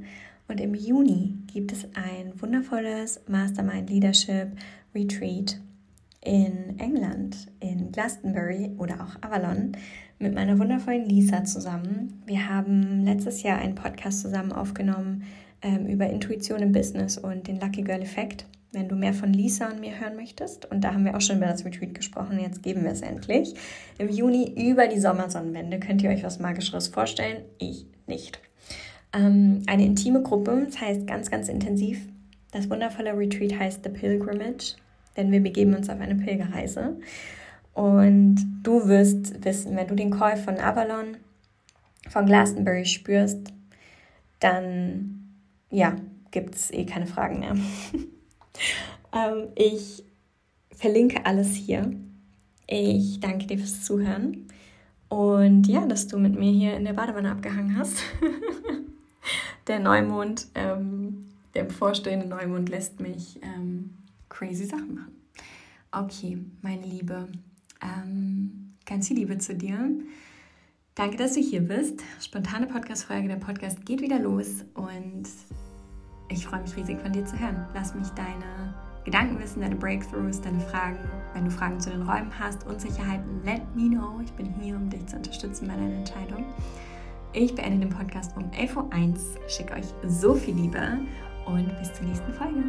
Und im Juni gibt es ein wundervolles Mastermind Leadership Retreat in England, in Glastonbury oder auch Avalon, mit meiner wundervollen Lisa zusammen. Wir haben letztes Jahr einen Podcast zusammen aufgenommen ähm, über Intuition im Business und den Lucky Girl Effekt. Wenn du mehr von Lisa und mir hören möchtest, und da haben wir auch schon über das Retreat gesprochen, jetzt geben wir es endlich. Im Juni über die Sommersonnenwende. Könnt ihr euch was Magischeres vorstellen? Ich nicht. Ähm, eine intime Gruppe, das heißt ganz, ganz intensiv. Das wundervolle Retreat heißt The Pilgrimage denn wir begeben uns auf eine Pilgerreise. Und du wirst wissen, wenn du den Call von Avalon, von Glastonbury spürst, dann ja, gibt es eh keine Fragen mehr. [LAUGHS] ähm, ich verlinke alles hier. Ich danke dir fürs Zuhören und ja, dass du mit mir hier in der Badewanne abgehangen hast. [LAUGHS] der Neumond, ähm, der bevorstehende Neumond lässt mich ähm, crazy Sachen machen. Okay, meine Liebe, ähm, ganz viel Liebe zu dir. Danke, dass du hier bist. Spontane Podcast-Folge. Der Podcast geht wieder los und ich freue mich riesig von dir zu hören. Lass mich deine Gedanken wissen, deine Breakthroughs, deine Fragen. Wenn du Fragen zu den Räumen hast, Unsicherheiten, let me know. Ich bin hier, um dich zu unterstützen bei deiner Entscheidung. Ich beende den Podcast um 11.01 Uhr. Schicke euch so viel Liebe und bis zur nächsten Folge.